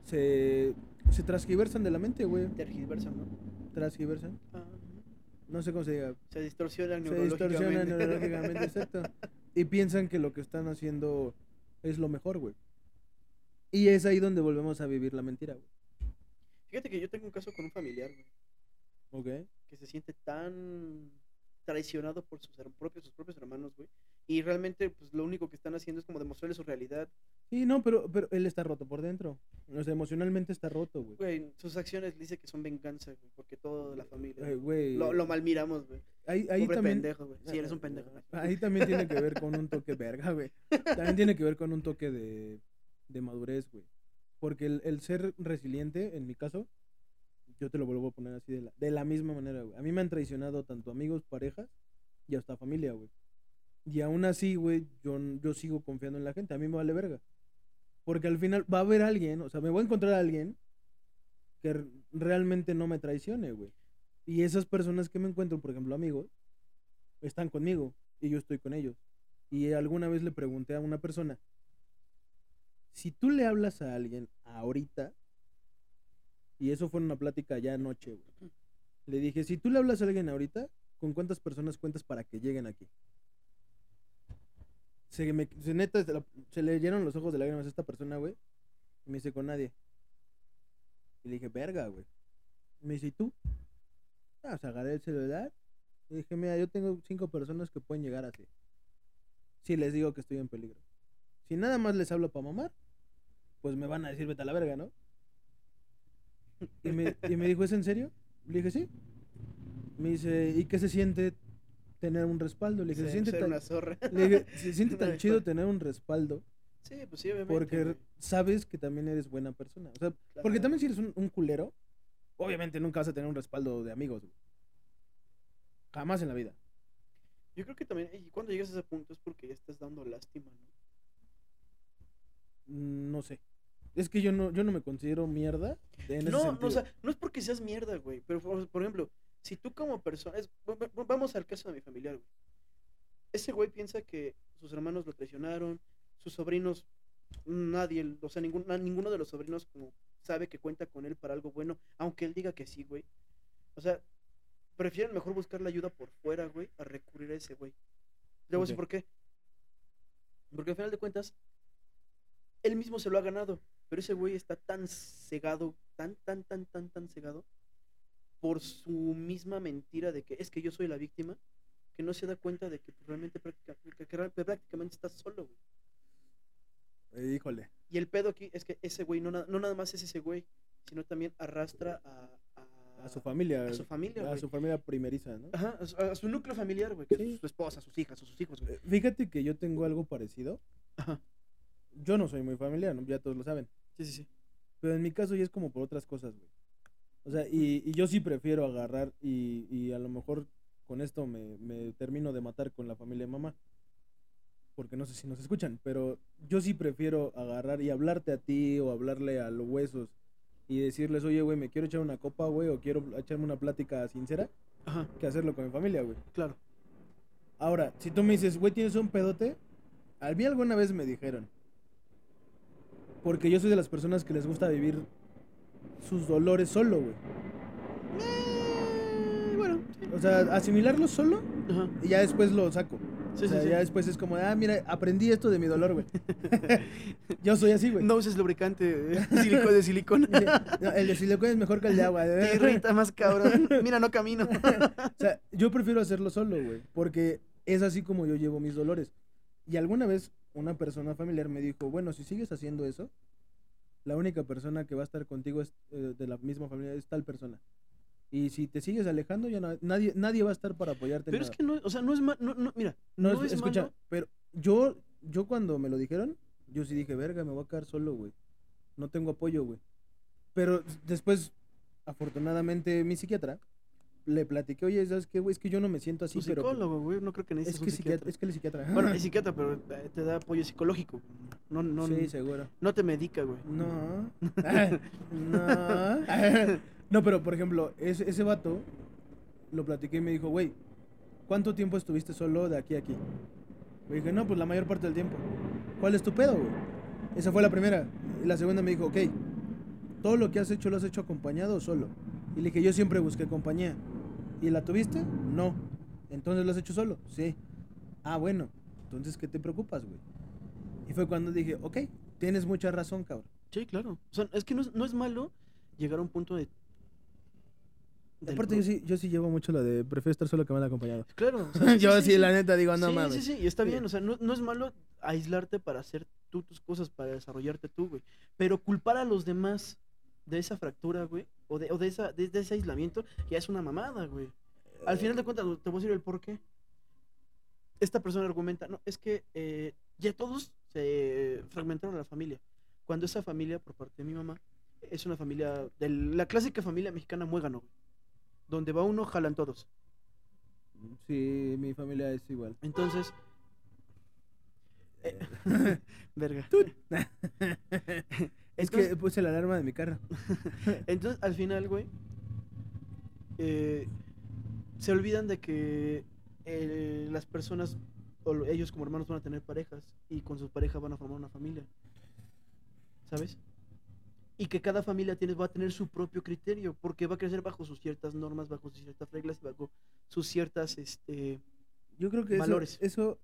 se, se transgiversan de la mente, güey. Tergiversan, ¿no? Transgiversan. Ah, No sé cómo se diga. se distorsionan Se distorsionan neurológicamente. neurológicamente, exacto. Y piensan que lo que están haciendo es lo mejor, güey. Y es ahí donde volvemos a vivir la mentira, güey. Fíjate que yo tengo un caso con un familiar, güey, ¿Ok? que se siente tan traicionado por sus propios, sus propios hermanos, güey. Y realmente, pues lo único que están haciendo es como demostrarle su realidad. Sí, no, pero, pero él está roto por dentro. O sea, emocionalmente está roto, güey. Güey, sus acciones dice que son venganza, güey, porque toda la familia. Ay, güey. Lo, lo malmiramos, güey. ahí, ahí Pobre también, pendejo, güey. Sí, eres un pendejo. güey. Ahí también tiene que ver con un toque verga, güey. También tiene que ver con un toque de, de madurez, güey. Porque el, el ser resiliente, en mi caso, yo te lo vuelvo a poner así de la, de la misma manera, güey. A mí me han traicionado tanto amigos, parejas y hasta familia, güey. Y aún así, güey, yo, yo sigo confiando en la gente. A mí me vale verga. Porque al final va a haber alguien, o sea, me voy a encontrar a alguien que realmente no me traicione, güey. Y esas personas que me encuentro, por ejemplo, amigos, están conmigo y yo estoy con ellos. Y alguna vez le pregunté a una persona, si tú le hablas a alguien ahorita, y eso fue en una plática ya anoche, güey, le dije, si tú le hablas a alguien ahorita, ¿con cuántas personas cuentas para que lleguen aquí? Se, me, se, neta, se, le llenaron los ojos de lágrimas a esta persona, güey. Y me dice, con nadie. Y le dije, verga, güey. Me dice, ¿y tú? Ah, pues agarré el celular. Y dije, mira, yo tengo cinco personas que pueden llegar así. Si les digo que estoy en peligro. Si nada más les hablo para mamar, pues me van a decir, vete a la verga, ¿no? Y me, y me dijo, ¿es en serio? Le dije, sí. Me dice, ¿y qué se siente tener un respaldo? Le dije, se, Ser- siente tan, le dije, se siente tan chido tener un respaldo Sí, pues sí, obviamente. porque güey. sabes que también eres buena persona. O sea, porque también si eres un, un culero, obviamente nunca vas a tener un respaldo de amigos. güey. Jamás en la vida. Yo creo que también, y cuando llegas a ese punto es porque ya estás dando lástima, ¿no? Mm, No sé. Es que yo no, yo no me considero mierda en ese No, no, sentido. o sea, no es porque seas mierda, güey. Pero, por ejemplo, si tú como persona. es- vamos al caso de mi familiar, güey. Ese güey piensa que sus hermanos lo traicionaron, sus sobrinos, nadie, o sea, ningún, ninguno de los sobrinos como sabe que cuenta con él para algo bueno, aunque él diga que sí, güey. O sea, prefieren mejor buscar la ayuda por fuera, güey, a recurrir a ese güey. Le voy a decir Ok. por qué. Porque al final de cuentas, él mismo se lo ha ganado. Pero ese güey está tan cegado, tan, tan, tan, tan, tan cegado por su misma mentira de que es que yo soy la víctima, que no se da cuenta de que pues, realmente práctica- que- que prácticamente está solo, güey. Eh, híjole. Y el pedo aquí es que ese güey no, no nada más es ese güey, sino también arrastra a, a- A su familia. a su familia, A güey. su familia primeriza, ¿no? Ajá, a su, a su núcleo familiar, güey, que Sí. es su esposa, sus hijas, sus hijos, güey. Eh, Fíjate que yo tengo algo parecido. Ajá. Yo no soy muy familiar, ¿no? ya todos lo saben. Sí, sí, sí. Pero en mi caso ya es como por otras cosas, güey. O sea, y, y yo sí prefiero agarrar y, y a lo mejor con esto me, me termino de matar con la familia de mamá. Porque no sé si nos escuchan, pero yo sí prefiero agarrar y hablarte a ti o hablarle a los huesos y decirles, oye, güey, me quiero echar una copa, güey, o quiero echarme una plática sincera, Ajá, que hacerlo con mi familia, güey. claro. Ahora, si tú me dices, güey, ¿tienes un pedote? A mí alguna vez me dijeron. Porque yo soy de las personas que les gusta vivir sus dolores solo, güey. Eh, bueno. O sea, asimilarlo solo Ajá. y ya después lo saco. Sí, o sea, sí, sí. ya después es como, ah, mira, aprendí esto de mi dolor, güey. yo soy así, güey. No uses lubricante de silicona. El de silicona es mejor que el de agua. Te irrita más cabrón. Mira, no camino. O sea, yo prefiero hacerlo solo, güey, porque es así como yo llevo mis dolores. Y alguna vez una persona familiar me dijo, bueno, si sigues haciendo eso, la única persona que va a estar contigo es, eh, de la misma familia es tal persona. Y si te sigues alejando, ya no- nadie, nadie va a estar para apoyarte. en Pero es nada. que no, o sea, no es malo, no, no, mira, No, no, es- es escucha, malo. pero yo, yo cuando me lo dijeron, yo sí dije, verga, me voy a quedar solo, güey. No tengo apoyo, güey. Pero después, afortunadamente, mi psiquiatra le platiqué, oye, ¿sabes qué, güey? Es que yo no me siento así, pero... psicólogo, güey, no creo que Es necesites que, un psiquiatra, es que el psiquiatra. Bueno, es psiquiatra, pero eh, te da apoyo psicológico. No, no, sí, seguro. no te medica, güey. No. no. no, pero por ejemplo, ese, ese vato lo platiqué y me dijo, güey, ¿cuánto tiempo estuviste solo de aquí a aquí? Le dije, no, pues la mayor parte del tiempo. ¿Cuál es tu pedo, güey? Esa fue la primera. Y la segunda me dijo, ok, todo lo que has hecho lo has hecho acompañado o solo. Y le dije, yo siempre busqué compañía. ¿Y la tuviste? No. Entonces lo has hecho solo. Sí. Ah, bueno. Entonces, ¿qué te preocupas, güey? Y fue cuando dije, ok, tienes mucha razón, cabrón. Sí, claro. O sea, es que no es, no es malo llegar a un punto de. Aparte, yo sí, yo sí llevo mucho la de prefiero estar solo que mal acompañado. Claro. o sea, yo sí, la neta, digo, no sí, mames. Sí, sí, y está Sí. bien. O sea, no, no es malo aislarte para hacer tú tus cosas, para desarrollarte tú, güey. Pero culpar a los demás de esa fractura, güey, o de, o de, esa, de, de ese aislamiento, ya es una mamada, güey. Al final de cuentas, te voy a decir el por qué. Esta persona argumenta, no, es que eh, ya todos se fragmentaron la familia. Cuando esa familia, por parte de mi mamá, es una familia, de la clásica familia mexicana muégano, güey. Donde va uno, jalan todos. Sí, mi familia es igual. Entonces. eh, verga. Es Entonces- que puse la alarma de mi carro. Entonces, al final, güey, eh, se olvidan de que eh, las personas, o lo- ellos como hermanos van a tener parejas y con sus parejas van a formar una familia. ¿Sabes? Y que cada familia tiene, va a tener su propio criterio, porque va a crecer bajo sus ciertas normas, bajo sus ciertas reglas, bajo sus ciertas, este... Yo creo que eso, Valores. eso,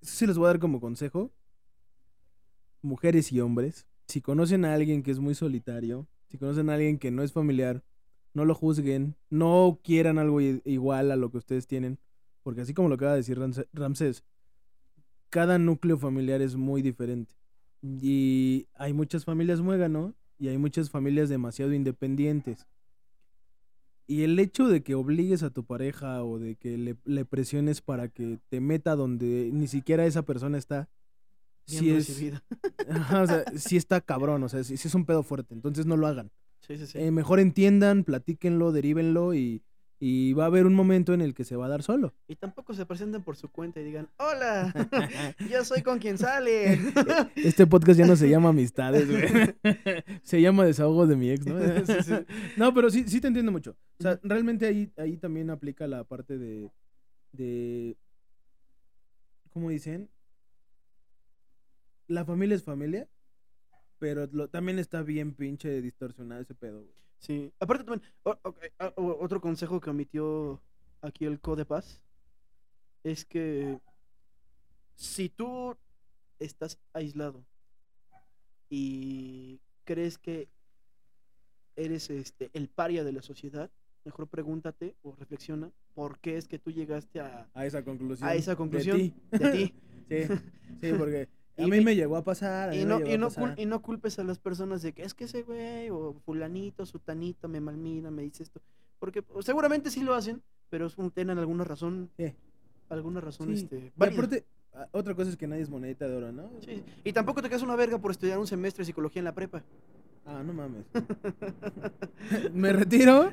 eso sí les voy a dar como consejo. Mujeres y hombres, si conocen a alguien que es muy solitario, si conocen a alguien que no es familiar, no lo juzguen, no quieran algo igual a lo que ustedes tienen, porque así como lo acaba de decir Ramsés, cada núcleo familiar es muy diferente. Y hay muchas familias muégano y hay muchas familias demasiado independientes. Y el hecho de que obligues a tu pareja o de que le presiones para que te meta donde ni siquiera esa persona está, Bien sí es. Ajá, o sea, sí está cabrón, o sea, sí, sí es un pedo fuerte, entonces no lo hagan. Sí, sí, sí. Eh, mejor entiendan, platíquenlo, derívenlo y, y va a haber un momento en el que se va a dar solo. Y tampoco se presenten por su cuenta y digan, hola, yo soy con quien sale. Este podcast ya no se llama Amistades, güey. Se llama Desahogo de mi ex, ¿no? Sí, sí. No, pero sí, sí te entiendo mucho. O sea, realmente ahí, ahí también aplica la parte de, de, ¿cómo dicen? La familia es familia, pero lo- también está bien pinche distorsionado ese pedo, güey. Sí, aparte también, o- o- otro consejo que omitió aquí el Co de Paz es que si tú estás aislado y crees que eres este el paria de la sociedad, mejor pregúntate o reflexiona por qué es que tú llegaste a, A esa conclusión. a esa de conclusión ti. de ti. Sí, sí, porque a mí me llegó a pasar. Y no, y, no pasar. y no culpes a las personas de que es que ese güey o fulanito, sutanito me malmira, me dice esto. Porque pues, seguramente sí lo hacen, pero es un, tienen alguna razón, Sí. alguna razón, Sí. este, aparte, a- otra cosa es que nadie es monedita de oro, ¿no? Sí, Y tampoco te quedas una verga por estudiar un semestre de psicología en la prepa. Ah, no mames. Me retiro,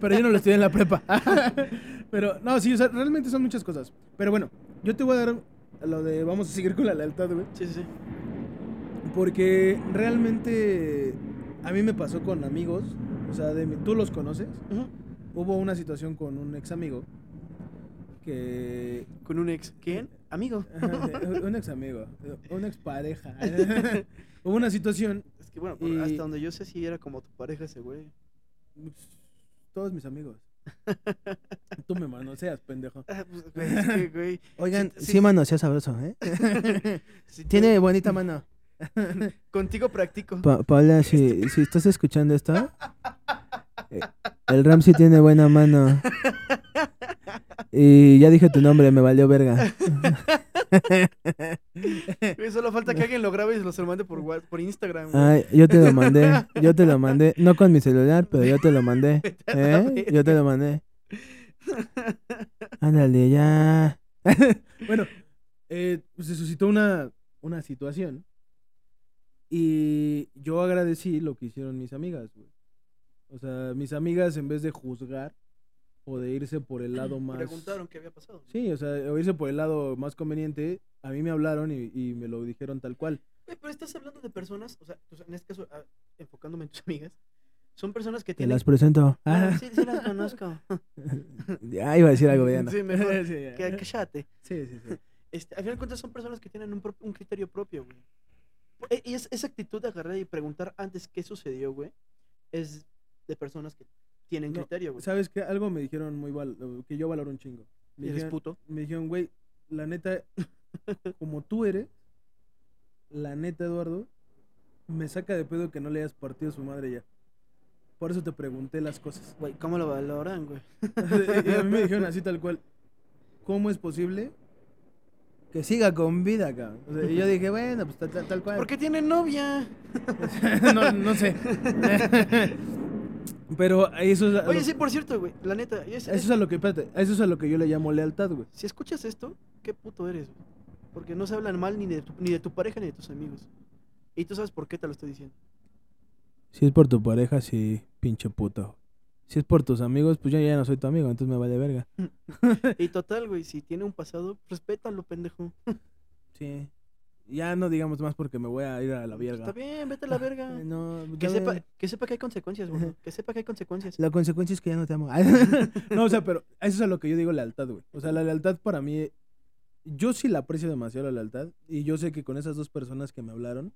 pero yo no lo estudié en la prepa. pero, no, sí, o sea, realmente son muchas cosas. Pero bueno, yo te voy a dar lo de vamos a seguir con la lealtad, güey. Sí, sí. Porque realmente a mí me pasó con amigos, o sea, de mi- tú los conoces. Hubo una situación con un ex amigo que Con un ex. ¿Quién? Amigo. Ajá, un ex amigo, una ex pareja. Hubo una situación, Es que bueno, Y- hasta donde yo sé si era como tu pareja ese güey. todos mis amigos. Tú me manoseas, pendejo. Ah, pues, güey, es que, güey. Oigan, sí- sí, manosea sabroso, ¿eh? Tiene tú- bonita mano. Contigo practico. Pa- Paula, si, si estás escuchando esto, eh, el Ramsey tiene buena mano. Y ya dije tu nombre, me valió verga. Güey, solo falta que alguien lo grabe y se lo mande por, Whats- por Instagram. güey. Ay, yo te lo mandé, yo te lo mandé. No con mi celular, pero yo te lo mandé. Vete a la ¿Eh? Yo te lo mandé. Ándale, ya. bueno, eh, se suscitó una, una situación. Y yo agradecí lo que hicieron mis amigas, güey. O sea, mis amigas en vez de juzgar o de irse por el lado más... Preguntaron qué había pasado. Sí, o sea, o irse por el lado más conveniente, a mí me hablaron y, y me lo dijeron tal cual. Pero estás hablando de personas, o sea, en este caso, ah, enfocándome en tus amigas, son personas que Te tienen... las presento. Ah, Ah, sí, sí las conozco. ya iba a decir algo, no. Sí, mejor. Sí. Que, cállate. sí, sí, sí. Este, al final de cuentas son personas que tienen un, pro- un criterio propio, güey. E- Y es, esa actitud de agarrar y preguntar antes qué sucedió, güey, es de personas que tienen No, criterio, güey. ¿Sabes qué? Algo me dijeron muy val que yo valoro un chingo. Me ¿Eres dijeron, puto? me dijeron, güey, la neta, como tú eres, la neta, Eduardo, me saca de pedo que no le hayas partido a su madre ya. Por eso te pregunté las cosas. Güey, ¿cómo lo valoran, güey? y a mí me dijeron así tal cual, ¿cómo es posible que siga con vida, cabrón? O sea, y yo dije, bueno, pues tal, tal, tal cual. ¿Por qué tiene novia? no, no sé. Pero eso es, a Oye, lo- sí, por cierto, güey, la neta, es- eso es a lo que, espérate, eso es a lo que yo le llamo lealtad, güey. si escuchas esto, qué puto eres, güey. Porque no se hablan mal ni de, tu, ni de tu pareja ni de tus amigos. Y tú sabes por qué te lo estoy diciendo. Si es por tu pareja, sí, pinche puto. Si es por tus amigos, pues yo ya no soy tu amigo, entonces me vale verga. Y total, güey, si tiene un pasado, respétalo, pendejo. Sí. Ya no digamos más porque me voy a ir a la Está verga. bien, vete a la verga. No, Que sepa, que sepa que hay consecuencias, güey. Que sepa que hay consecuencias. La consecuencia es que ya no te amo. no, o sea, pero eso es a lo que yo digo lealtad, güey. O sea, la lealtad para mí, yo sí la aprecio demasiado la lealtad. Y yo sé que con esas dos personas que me hablaron,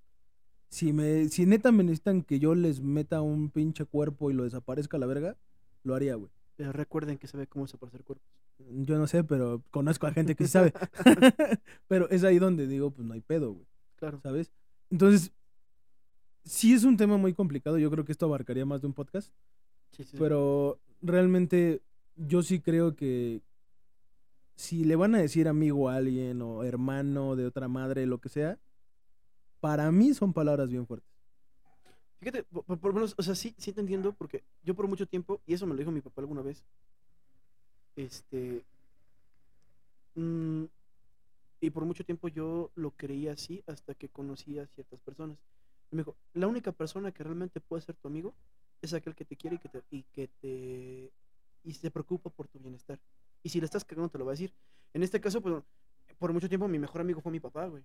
si me, si neta me necesitan que yo les meta un pinche cuerpo y lo desaparezca a la verga, lo haría, güey. Pero recuerden que sabe cómo desaparecer cuerpos. Yo no sé, pero conozco a gente que sí sabe. pero es ahí donde digo, pues no hay pedo, güey. Claro. ¿Sabes? Entonces, sí es un tema muy complicado. Yo creo que esto abarcaría más de un podcast. Sí, sí. Pero realmente yo sí creo que si le van a decir amigo a alguien o hermano de otra madre, lo que sea, para mí son palabras bien fuertes. Fíjate, por, lo menos, o sea, sí, sí te entiendo, porque yo por mucho tiempo, y eso me lo dijo mi papá alguna vez, este, mm, y por mucho tiempo yo lo creía así hasta que conocí a ciertas personas. Y me dijo, la única persona que realmente puede ser tu amigo es aquel que te quiere y que te, y que te, y se preocupa por tu bienestar. Y si le estás cagando te lo va a decir. En este caso, pues, por mucho tiempo mi mejor amigo fue mi papá, güey.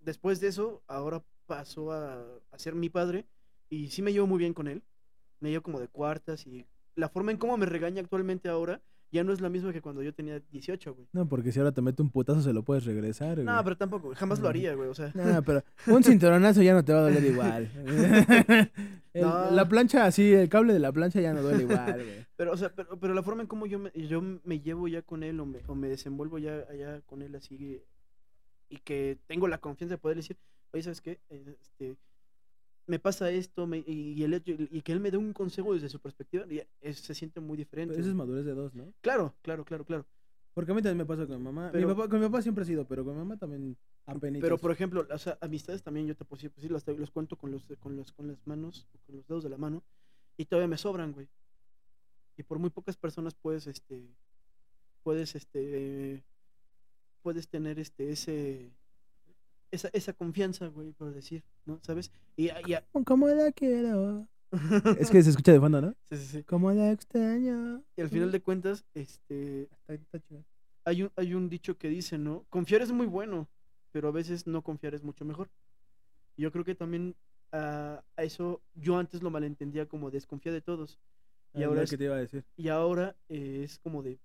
Después de eso, ahora pasó a, a ser mi padre y sí me llevo muy bien con él. Me llevo como de cuartas y la forma en cómo me regaña actualmente ahora ya no es la misma que cuando yo tenía 18, güey. No, porque si ahora te mete un putazo se lo puedes regresar. No, güey. pero tampoco, güey, jamás lo haría, güey. O sea, No, pero un cinturonazo ya no te va a doler igual. El- No. La plancha así, el cable de la plancha ya no duele igual, güey. pero, o sea, pero, pero la forma en cómo yo me, yo me llevo ya con él o me, o me desenvuelvo ya allá con él así y que tengo la confianza de poder decir, oye, ¿sabes qué? Este, me pasa esto me- y, el hecho- y que él me dé un consejo desde su perspectiva y es- se siente muy diferente. Pero eso es madurez de dos, ¿no? Claro, claro, claro, claro. Porque a mí también me pasa con mi mamá. Pero- mi papá. Con mi papá siempre ha sido, pero con mi mamá también apenitas. Pero por ejemplo, sea, amistades también yo te puedo decir, pues sí, las, los cuento con los, con los con las manos, con los dedos de la mano, y todavía me sobran, güey. y por muy pocas personas puedes, este, puedes, este, puedes tener, este, ese, esa, esa confianza, güey, por decir, ¿no? ¿Sabes? Y, y- Como la quiero. Es que se escucha de fondo, ¿no? sí, sí, sí. Como la extraño. Y al final de cuentas, este, Está- está chido. hay un, hay un dicho que dice, ¿no? Confiar es muy bueno, pero a veces no confiar es mucho mejor. Yo creo que también a eso yo antes lo malentendía como desconfía de todos. Y Ah, ahora es- que te iba a decir. Y ahora eh, es como de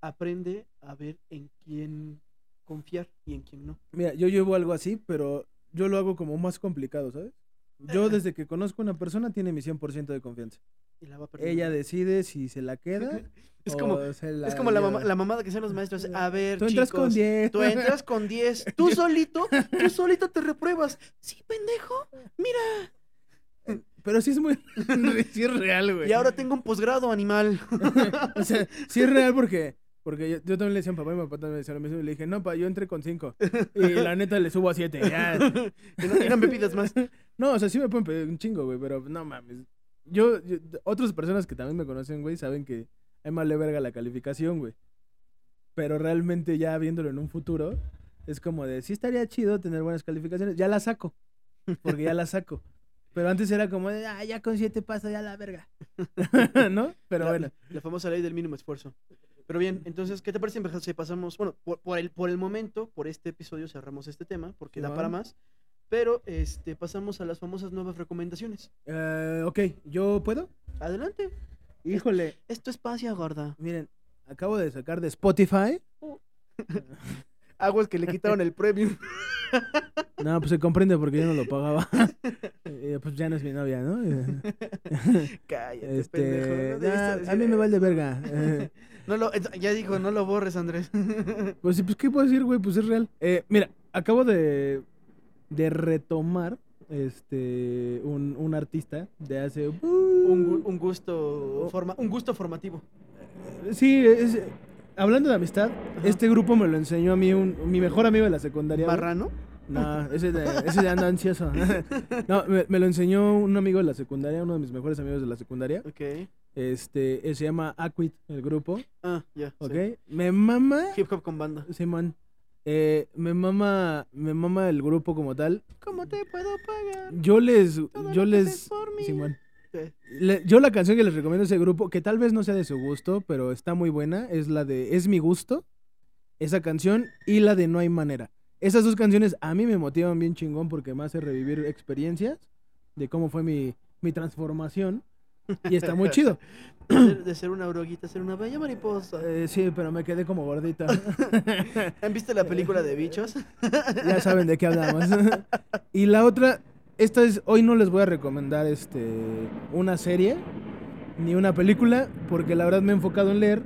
aprende a ver en quién confiar y en quién no. Mira, yo llevo algo así, pero yo lo hago como más complicado, ¿sabes? Yo desde que conozco a una persona tiene mi 100% de confianza. Y la va perdiendo. Ella decide si se la queda es como, se la es como la, mamá, la mamada que hacen los maestros. A ver, Tú entras chicos, con 10. Tú entras con 10. Tú solito, tú solito te repruebas. Sí, pendejo. Mira. Pero sí es muy... sí es real, güey. Y ahora tengo un posgrado animal. o sea, sí es real porque... Porque yo, yo también le decía a papá y mi papá también me decía lo mismo. Y le dije, no, pa, yo entré con 5. Y la neta le subo a 7. Ya. no, me pidas más. No, o sea, sí me pueden pedir un chingo, güey, pero no mames. Yo, yo- otras personas que también me conocen, güey, saben que hay mal de verga la calificación, güey. Pero realmente ya viéndolo en un futuro, es como de, sí estaría chido tener buenas calificaciones, ya las saco, porque ya las saco. Pero antes era como de, ah, ya con siete paso ya la verga. ¿No? Pero la, bueno. la famosa ley del mínimo esfuerzo. Pero bien, entonces, ¿qué te parece si pasamos? Bueno, por, por el, por el momento, por este episodio cerramos este tema, porque da Simón. para más. Pero este, pasamos a las famosas nuevas recomendaciones. Eh, ok, ¿yo puedo? Adelante. Híjole, Es tu espacio, gorda. miren, acabo de sacar de Spotify. Aguas que le quitaron el premium. No, pues se comprende porque yo no lo pagaba. Eh, pues ya no es mi novia, ¿no? Eh, Cállate, Este, pendejo. no nah, a mí me vale verga. Eh. No lo, ya dijo, no lo borres, Andrés. pues sí, pues ¿qué puedo decir, güey? Pues es real. Eh, mira, acabo de, de retomar este un, un artista de hace... un, gu- un gusto forma, un gusto formativo. Sí, es, hablando de amistad, Ajá. este grupo me lo enseñó a mí un, mi mejor amigo de la secundaria. güey. Marrano. No, ese de, ese de anda ansioso. no, me, me lo enseñó un amigo de la secundaria, uno de mis mejores amigos de la secundaria. Ok. Este, eh, se llama Aquit, el grupo, Ah, ya. ¿ok? sí. Me mama, Hip hop con banda. Simón, eh, me mama, me mama el grupo como tal. ¿Cómo te puedo pagar? Yo les, Todo yo les. Simón. Sí. Le- yo la canción que les recomiendo a ese grupo, que tal vez no sea de su gusto, pero está muy buena, es la de Es mi gusto, esa canción, y la de No hay manera. Esas dos canciones a mí me motivan bien chingón porque me hace revivir experiencias de cómo fue mi, mi transformación. Y está muy chido. De ser, de ser una oruguita, ser una bella mariposa. Eh, sí, pero me quedé como gordita. ¿Han visto la película de bichos? ya saben de qué hablamos. y la otra, esta es, hoy no les voy a recomendar este una serie ni una película, porque la verdad me he enfocado en leer.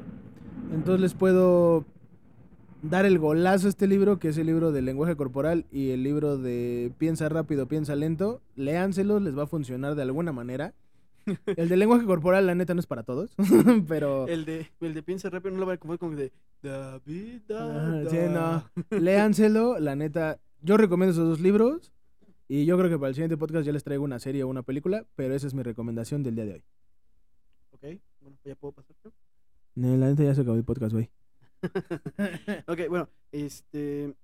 Entonces les puedo dar el golazo a este libro, que es el libro de lenguaje corporal y el libro de piensa rápido, piensa lento. Léanselos, les va a funcionar de alguna manera. El de lenguaje corporal, la neta, no es para todos, pero... El de, el de piensa rápido no lo voy a con el de David. Ah, da, sí, da. no. Léanselo, la neta. Yo recomiendo esos dos libros. Y yo creo que para el siguiente podcast ya les traigo una serie o una película, pero esa es mi recomendación del día de hoy. Ok, bueno, ya puedo pasar. No, la neta ya se acabó el podcast, güey. Ok, bueno, este.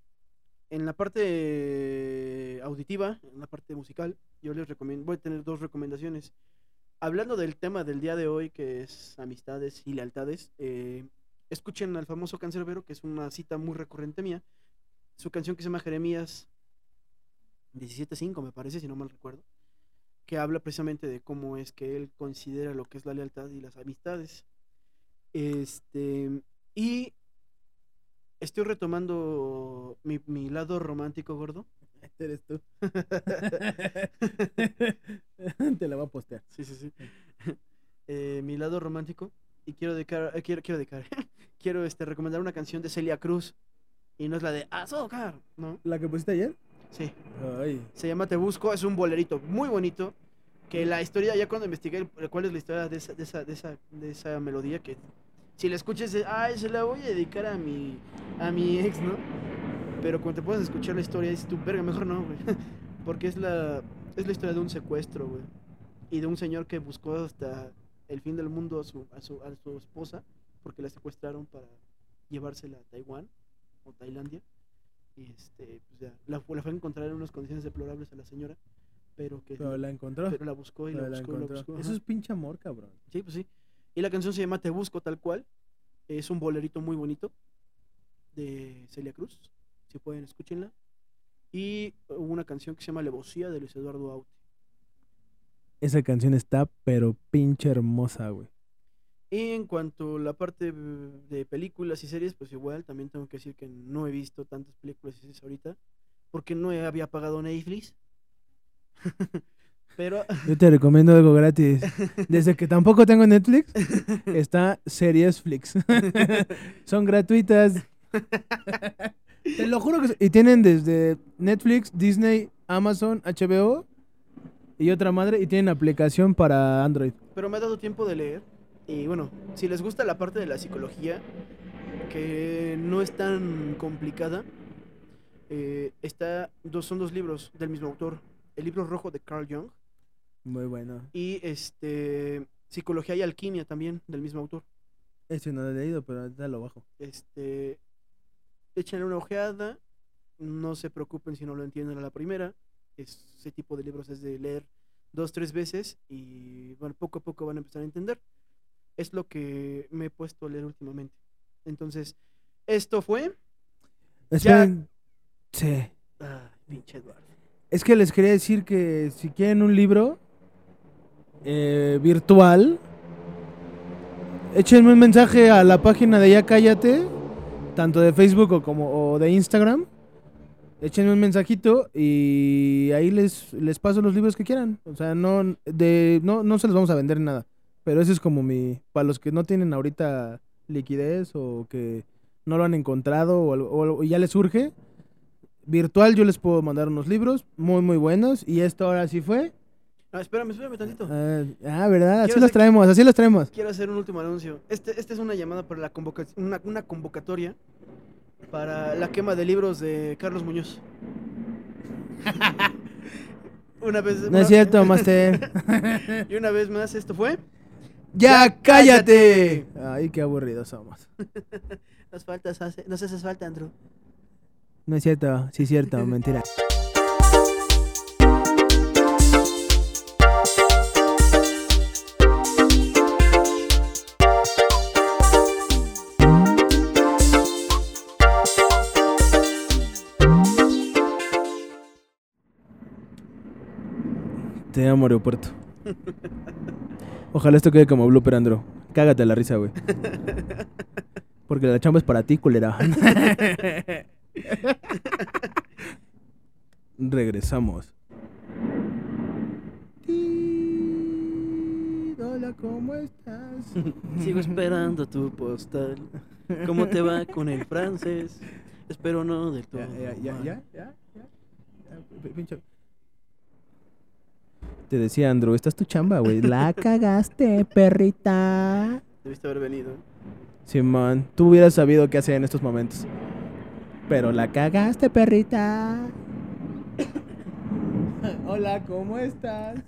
En la parte auditiva, en la parte musical, yo les recomiendo. Voy a tener dos recomendaciones. Hablando del tema del día de hoy, que es amistades y lealtades, eh, escuchen al famoso Cancerbero, que es una cita muy recurrente mía. Su canción que se llama Jeremías 17.5, me parece, si no mal recuerdo. Que habla precisamente de cómo es que él considera lo que es la lealtad y las amistades. Este. Y estoy retomando mi, mi lado romántico, gordo. Este eres tú. Te la voy a postear. Sí, sí, sí. Eh, mi lado romántico. Y quiero dedicar, eh, quiero, quiero dedicar, quiero este, recomendar una canción de Celia Cruz. Y no es la de Azúcar, ¿no? ¿La que pusiste ayer? Sí. Ay. Se llama Te Busco, es un bolerito muy bonito. Que la historia, ya cuando investigué cuál es la historia de esa, de esa, de esa, de esa melodía, que si la escuchas, es, ay, se la voy a dedicar a mi, a mi ex, ¿no? Pero cuando te puedes escuchar la historia, dices tú, verga, mejor no, güey. Porque es la, es la historia de un secuestro, güey. Y de un señor que buscó hasta el fin del mundo a su, a su, a su esposa porque la secuestraron para llevársela a Taiwán o Tailandia. Y este, pues ya, la, la fue a encontrar en unas condiciones deplorables a la señora, pero que Pero la encontró. pero la buscó y Pero la la buscó, y la encontró. buscó. Eso es pinche amor, cabrón. Sí, pues sí. Y la canción se llama Te Busco tal cual. Es un bolerito muy bonito de Celia Cruz. Si pueden, escúchenla. Y una canción que se llama Levosía de Luis Eduardo Aute. Esa canción está, pero pinche hermosa, güey. Y en cuanto a la parte de películas y series, pues igual también tengo que decir que no he visto tantas películas y series ahorita. Porque no había pagado Netflix. Pero Yo te recomiendo algo gratis. Desde que tampoco tengo Netflix, está Series Flix. Son gratuitas. Te lo juro que... Y tienen desde Netflix, Disney, Amazon, HBO y otra madre. Y tienen aplicación para Android. pero me ha dado tiempo de leer. Y bueno, si les gusta la parte de la psicología, que no es tan complicada, eh, está, dos, son dos libros del mismo autor. El libro rojo de Carl Jung Muy bueno. y este Psicología y Alquimia también del mismo autor. Ese no lo he leído, pero ahorita lo bajo. Este, échenle una ojeada, no se preocupen si no lo entienden a la primera. Ese tipo de libros es de leer dos, tres veces y bueno, poco a poco van a empezar a entender. Es lo que me he puesto a leer últimamente. Entonces, esto fue. Esperen. Sí. Pinche Eduardo. Es que les quería decir que si quieren un libro eh, virtual, échenme un mensaje a la página de Ya Cállate, tanto de Facebook o como o de Instagram. Échenme un mensajito y ahí les, les paso los libros que quieran. O sea, no, de, no, no se los vamos a vender nada. Pero ese es como mi... Para los que no tienen ahorita liquidez o que no lo han encontrado o, o y ya les surge, virtual yo les puedo mandar unos libros muy muy buenos y esto ahora sí fue Ah, espérame, espérame tantito. ah ah, verdad así los traemos así los traemos Quiero hacer un último anuncio. Este, este es una llamada para la convoca una, una convocatoria para la quema de libros de Carlos Muñoz. una vez no es cierto Master Y una vez más, esto fue. ya Ya cállate ay qué aburridos somos Nos faltas hace, nos haces falta, Andrew. no es cierto sí es cierto mentira Te amo, aeropuerto. Ojalá esto quede como blooper, Andro. Cágate a la risa, güey. Porque la chamba es para ti, culera. Regresamos. Hola, ¿cómo estás? Sigo esperando tu postal. ¿Cómo te va con el francés? Espero no del todo. Ya, ya, ya, ya, ya, ya. Ya, pinche- Te decía, Andrew, esta es tu chamba, güey. La cagaste, perrita. Debiste haber venido. Simón, tú hubieras sabido qué hacer en estos momentos. Pero la cagaste, perrita. Hola, ¿cómo estás?